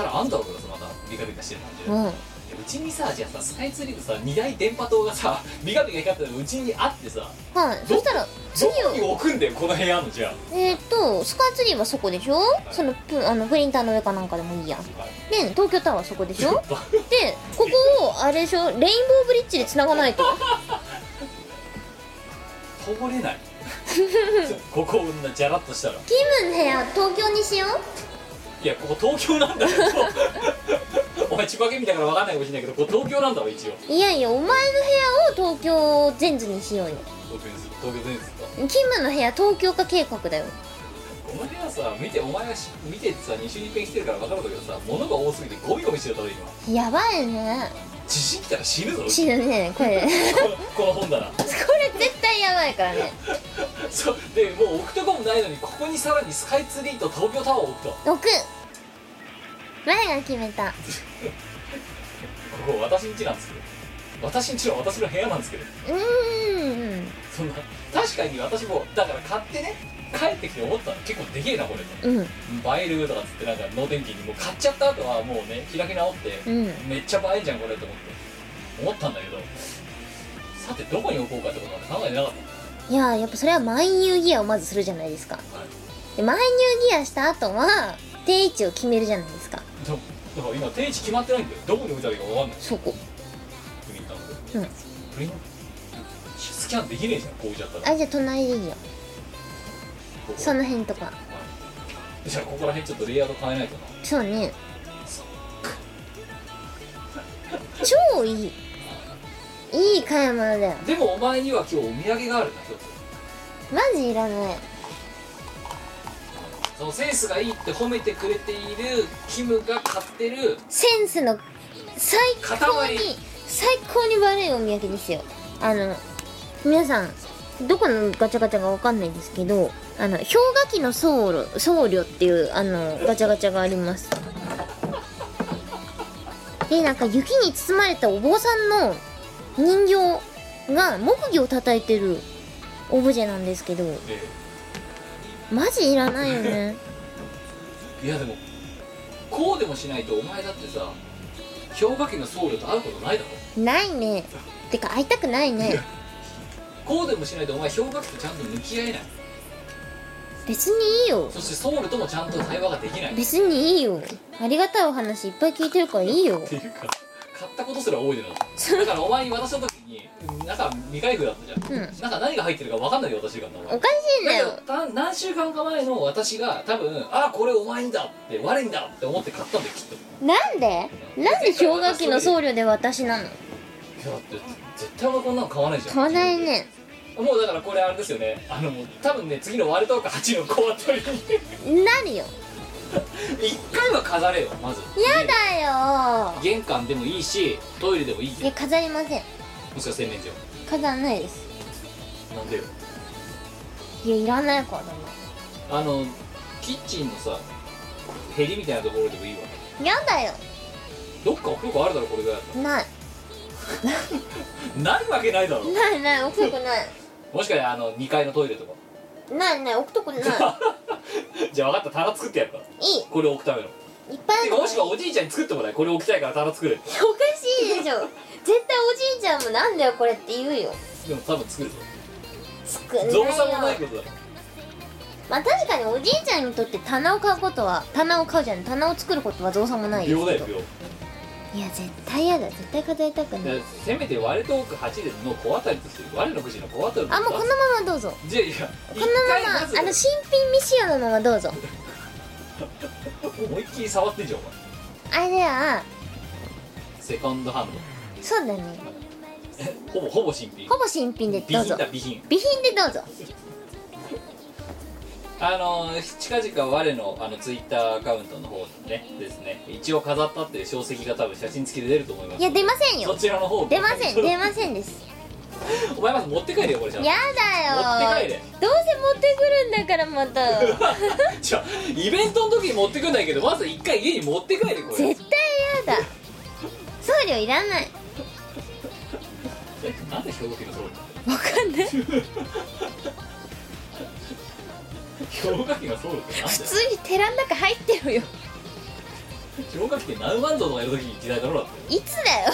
ったらあんだろうからさまたビカビカしてる感じで、うん。うちにさじゃあさスカイツリーとさ2大電波塔がさビカビカ光ってるのうちにあってさはい。そしたら次どこにを置くんだよこの部屋のじゃえーっとスカイツリーはそこでしょ？そのプあのプリンターの上かなんかでもいいや。んで東京タワーはそこでしょ？でここをあれでしょ？レインボーブリッジで繋がないと。通れない。ここんなじゃらっとしたらキムの部屋東京にしよういやここ東京なんだよ お前千葉県民だから分かんないかもしれないけどここ東京なんだわ一応。いやいやお前の部屋を東京全図にしようよ。東京です東京ですか？キムの部屋東京化計画だよ。お前はさ見てお前がし見ててさ2週に1遍来てるから分かるんだけどさ物が多すぎてゴミゴミしてるだろ今。やばいね。地震来たら死ぬぞ死ぬねこれ。こ この本棚。れ絶対やばいからね。そうでもう置くとこもないのにここにさらにスカイツリーと東京タワーを置くと。こ6前が決めた。こ私ん家なんですけど。私ん家の私の部屋なんですけど。うーん。そんな確かに私もだから買ってね帰ってきて思ったの。結構でけえなこれと。うん。映えるとかっつってなんか能天気にもう買っちゃった後はもうね開き直って、うん。めっちゃ映えんじゃんこれと思って。思ったんだけど。さてどこに置こうかってことは考えてなかっいややっぱそれはマイニューギアをまずするじゃないですか。た、はい、でマイニューギアした後は定位置を決めるじゃないですかだから今定位置決まってないんだよ。どこに置いたらいいか分かんない。そこ。プリンターの。うん。プリン？スキャンできねえじゃんこう置いちゃったら。あじゃあ隣でいいよ。ここ。その辺とか。はい。じゃあここら辺ちょっとレイヤード変えないとな。そうね。超いい。いい買い物だよ。でもお前には今日お土産があるんだ一つマジいらないそのセンスがいいって褒めてくれているキムが買ってるセンスの最高に塊。最高に悪いお土産ですよ。あの皆さんどこのガチャガチャかわかんないんですけどあの氷河期の僧侶僧侶っていうあのガチャガチャがあります。でなんか雪に包まれたお坊さんの人形が木魚を叩いてるオブジェなんですけどえマジいらないよね。え いやでもこうでもしないとお前だってさ氷河期の僧侶と会うことないだろ。ないね。てか会いたくないね。こうでもしないとお前氷河期とちゃんと向き合えない。別にいいよ。そして僧侶ともちゃんと対話ができない。っ別にいいよ。ありがたいお話いっぱい聞いてるからいいよ。ていうか買ったことすら覚えてなだからお前に渡した時にに中未開封だったじゃん、うん。中何が入ってるか分かんないで渡してるからなおかしいんだよ。た何週間か前の私が多分あこれお前んだって我んだって思って買ったんだよきっと。なんで？なんで氷河期の僧侶で私なの？いやだって絶対お前こんなの買わないじゃん。買わないね。もうだからこれあれですよね。あの多分ね次のワルトーク8の小当たりに。何よ。一回は飾れよまず。やだよ。玄関でもいいしトイレでもいいいや飾りませんもしくは洗面所飾らないです。なんでよ。いやいらないからあのキッチンのさヘリみたいなところでもいいわ。やだよ。どっか置くとこあるだろこれぐらいだっないたら。ない。わけないだろ。ないない置くとこない。もしかしたらあの2階のトイレとか。ないない置くとこない。じゃあ分かった棚作ってやるから。いい。これ置くためのいっぱいある。かもしくはおじいちゃんに作ってもらえこれ置きたいから棚作れっておかしいでしょ。絶対おじいちゃんもなんだよこれって言うよ。でも多分作るぞ。作んない造作もないよことだ。まあ確かにおじいちゃんにとって棚を買うことは棚を買うじゃん棚を作ることは造作もないです秒だよ秒。いや絶対嫌だ。絶対飾りたくない。だからせめて割れトーク8での小当たりとして割れのくじの小当たりとあもうこのままどうぞ。じゃあいやこのままあの新品未使用のままどうぞ 思いっきり触ってんじゃんお前。あれはセカンドハンそうだね。ドほぼほぼ新品。ほぼ新品で備品どうぞ。だ備品。備品でどうぞ。あの近々我のあのツイッターアカウントの方にねですね一応飾ったっていう証跡が多分写真付きで出ると思いますいや出ませんそよちらの方出ません出ませんですお前まず持って帰れよこれじゃや持って帰れ。だよどうせ持ってくるんだからまた。じゃあイベントの時に持ってくんないけどまず一回家に持って帰れこれ。絶対やだ。送料いらない。えなんで兵庫県のそうだわかんない。兵庫県がそうだって普通に寺の中入ってるよ。氷河期って何万度とかやる時に時代だろうだって。いつだよ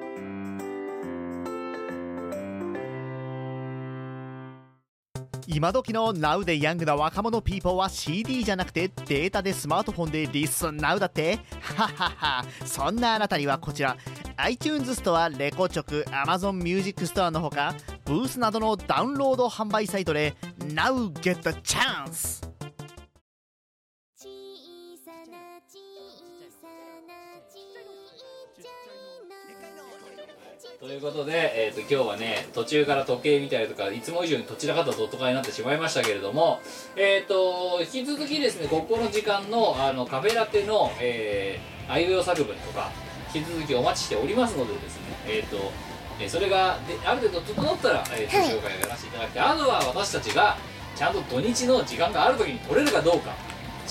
今時の Now でヤングな若者ピーポーは CD じゃなくてデータでスマートフォンでリスン Now だって？はははそんなあなたにはこちら。iTunes ストア、レコチョク、Amazon Music ストアのほかブースなどのダウンロード販売サイトで Now get the chance! ということで、えー、と今日はね途中から時計見たりとかいつも以上にどちらかったドット化になってしまいましたけれどもえっ、と引き続きですねここの時間のあのカフェラテの、えー、アイウェオ作文とか引き続きお待ちしておりますのでですねえっ、とえーそれがである程度整ったら、えー、はい。紹介をやらせていただきあとは私たちがちゃんと土日の時間がある時に取れるかどうか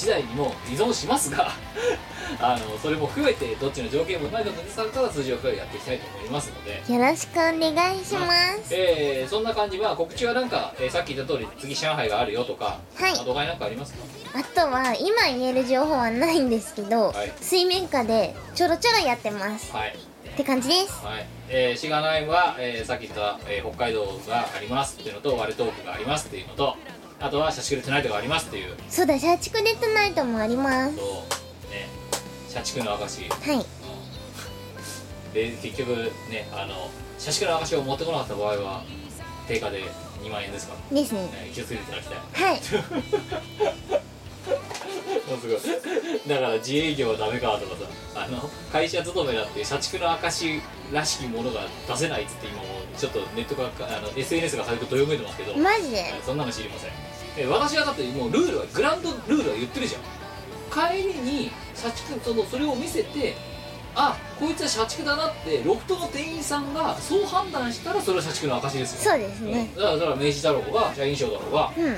次第にも依存しますが あのそれも含めてどっちの条件もうまいことにされたら通常会をやっていきたいと思いますので。よろしくお願いします。えー、そんな感じは告知はなんか、えーさっき言った通り次上海があるよとか、はい。アドバイなんかありますか？あとは今言える情報はないんですけど、はい。水面下でちょろちょろやってます。はい。って感じです。はい。えー、しがないは、えーさっき言った、えー北海道がありますっていうのと割れトークがありますっていうのとあとはシャシクルトゥナイトがありますっていう。そうだ社畜デッドナイトもあります。とね。社畜の証はい。で結局ねあの社畜の証を持ってこなかった場合は定価で2万円ですか？ら、ですね。ね、気をつけていただきたい。はい。もうすごい。だから自営業はダメかとかさ。あの会社勤めだって社畜の証らしきものが出せないっつって今もうちょっとネットがあの SNS が最近どよめいてますけど、マジ？ではいそんなの知りません。え私はだってもうルールはグランドルールは言ってるじゃん。帰りに社畜そのそれを見せてあこいつは社畜だなってロフトの店員さんがそう判断したらそれは社畜の証ですよ。そうですね。だからだから名刺だろうが社員証だろうが。うん。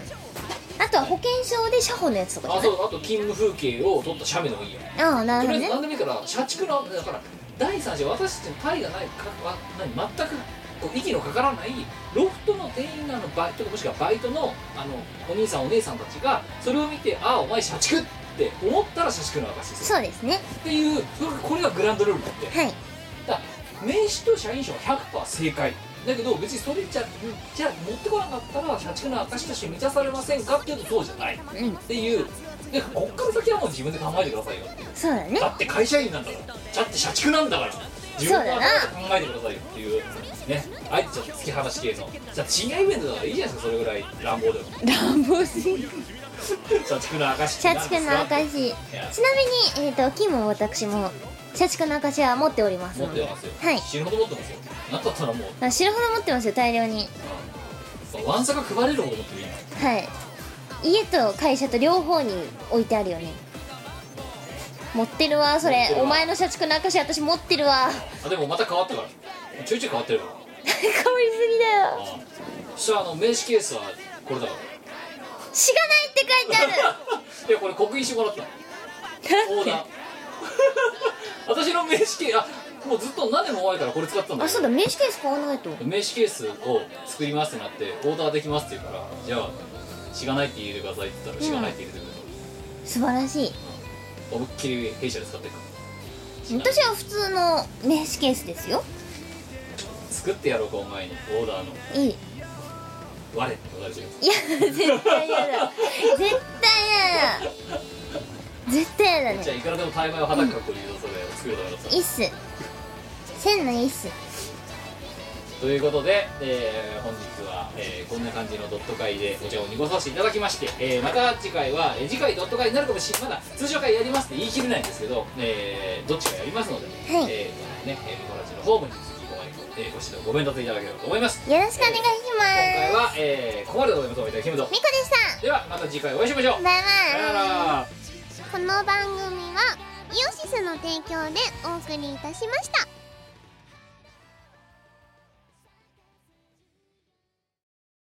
あとは保険証で社保のやつとかあじゃそうあと勤務風景を撮った写メでもいいよ。ないああなるほどね。とりあえず何でもいいから社畜のだから第三者私たちのパイがないかわ何全く息のかからないロフトの店員のあのバイトもしくはバイトのあのお兄さんお姉さんたちがそれを見てああお前社畜って思ったら社畜の証ですよ。そうですね。っていうこれがグランドルールなんではい。だ名刺と社員証は100%正解。だけど別にそれじゃじゃあ持ってこなかったら社畜の証として満たされませんかっていうとそうじゃない。っうん。ていう。でこっから先はもう自分で考えてくださいよってそうだね。だって会社員なんだから。だって社畜なんだから自分の頭で考えてくださいよっていうねあえてちょっと突き放し系の。じゃあ深夜イベントだからいいじゃないですかそれぐらい乱暴でも。乱暴すぎる。社畜の証社畜の証ちなみに、えー、とキムも私も社畜の証は持っております持ってますよ、はい。死ぬほど持ってますよ。なんだったらもう。あ死ぬほど持ってますよ大量に。うんワンサが配れるほど持ってる今はい。家と会社と両方に置いてあるよね持ってるわそれ。お前の社畜の証私持ってるわ。あでもまた変わったから。ちょいちょい変わってる から変わりすぎだよ。あそしたらあの名刺ケースはこれだからしがないって書いてある。いやこれ刻印してもらったオーダー。私の名刺ケースあもうずっと何年も前からこれ使ってたんだあそうだ名刺ケース買わないと。名刺ケースを作りますってなってオーダーできますって言うからじゃあしがないって入れてくださいって言ったらしがないって入れてくれ素晴らしい。た思いっきり弊社で使ってるから私は普通の名刺ケースですよ。作ってやろうかお前にオーダーの。いい。我って言われてるいや絶対嫌だ。絶対嫌だ。絶対嫌だね。じゃあいくらでもタイマーをはたく格好で言うとそれを作ると思いますいいっす。千のいいっすということで、えー本日は、えーこんな感じのドット会でお茶を濁させていただきまして、えーまた次回は、えー次回ドット会になるかもしれないまだ通常会やりますって言い切れないんですけど、えーどっちかやりますので、はい。えーね、えーミコラジのホームに続きごえーご指導ご鞭撻いただければと思います。よろしくお願いし今回まは、えーここまででございますお相手はキムとすみこでしたではまた次回お会いしましょう。バイさよなバイら。この番組はイオシスの提供でお送りいたしました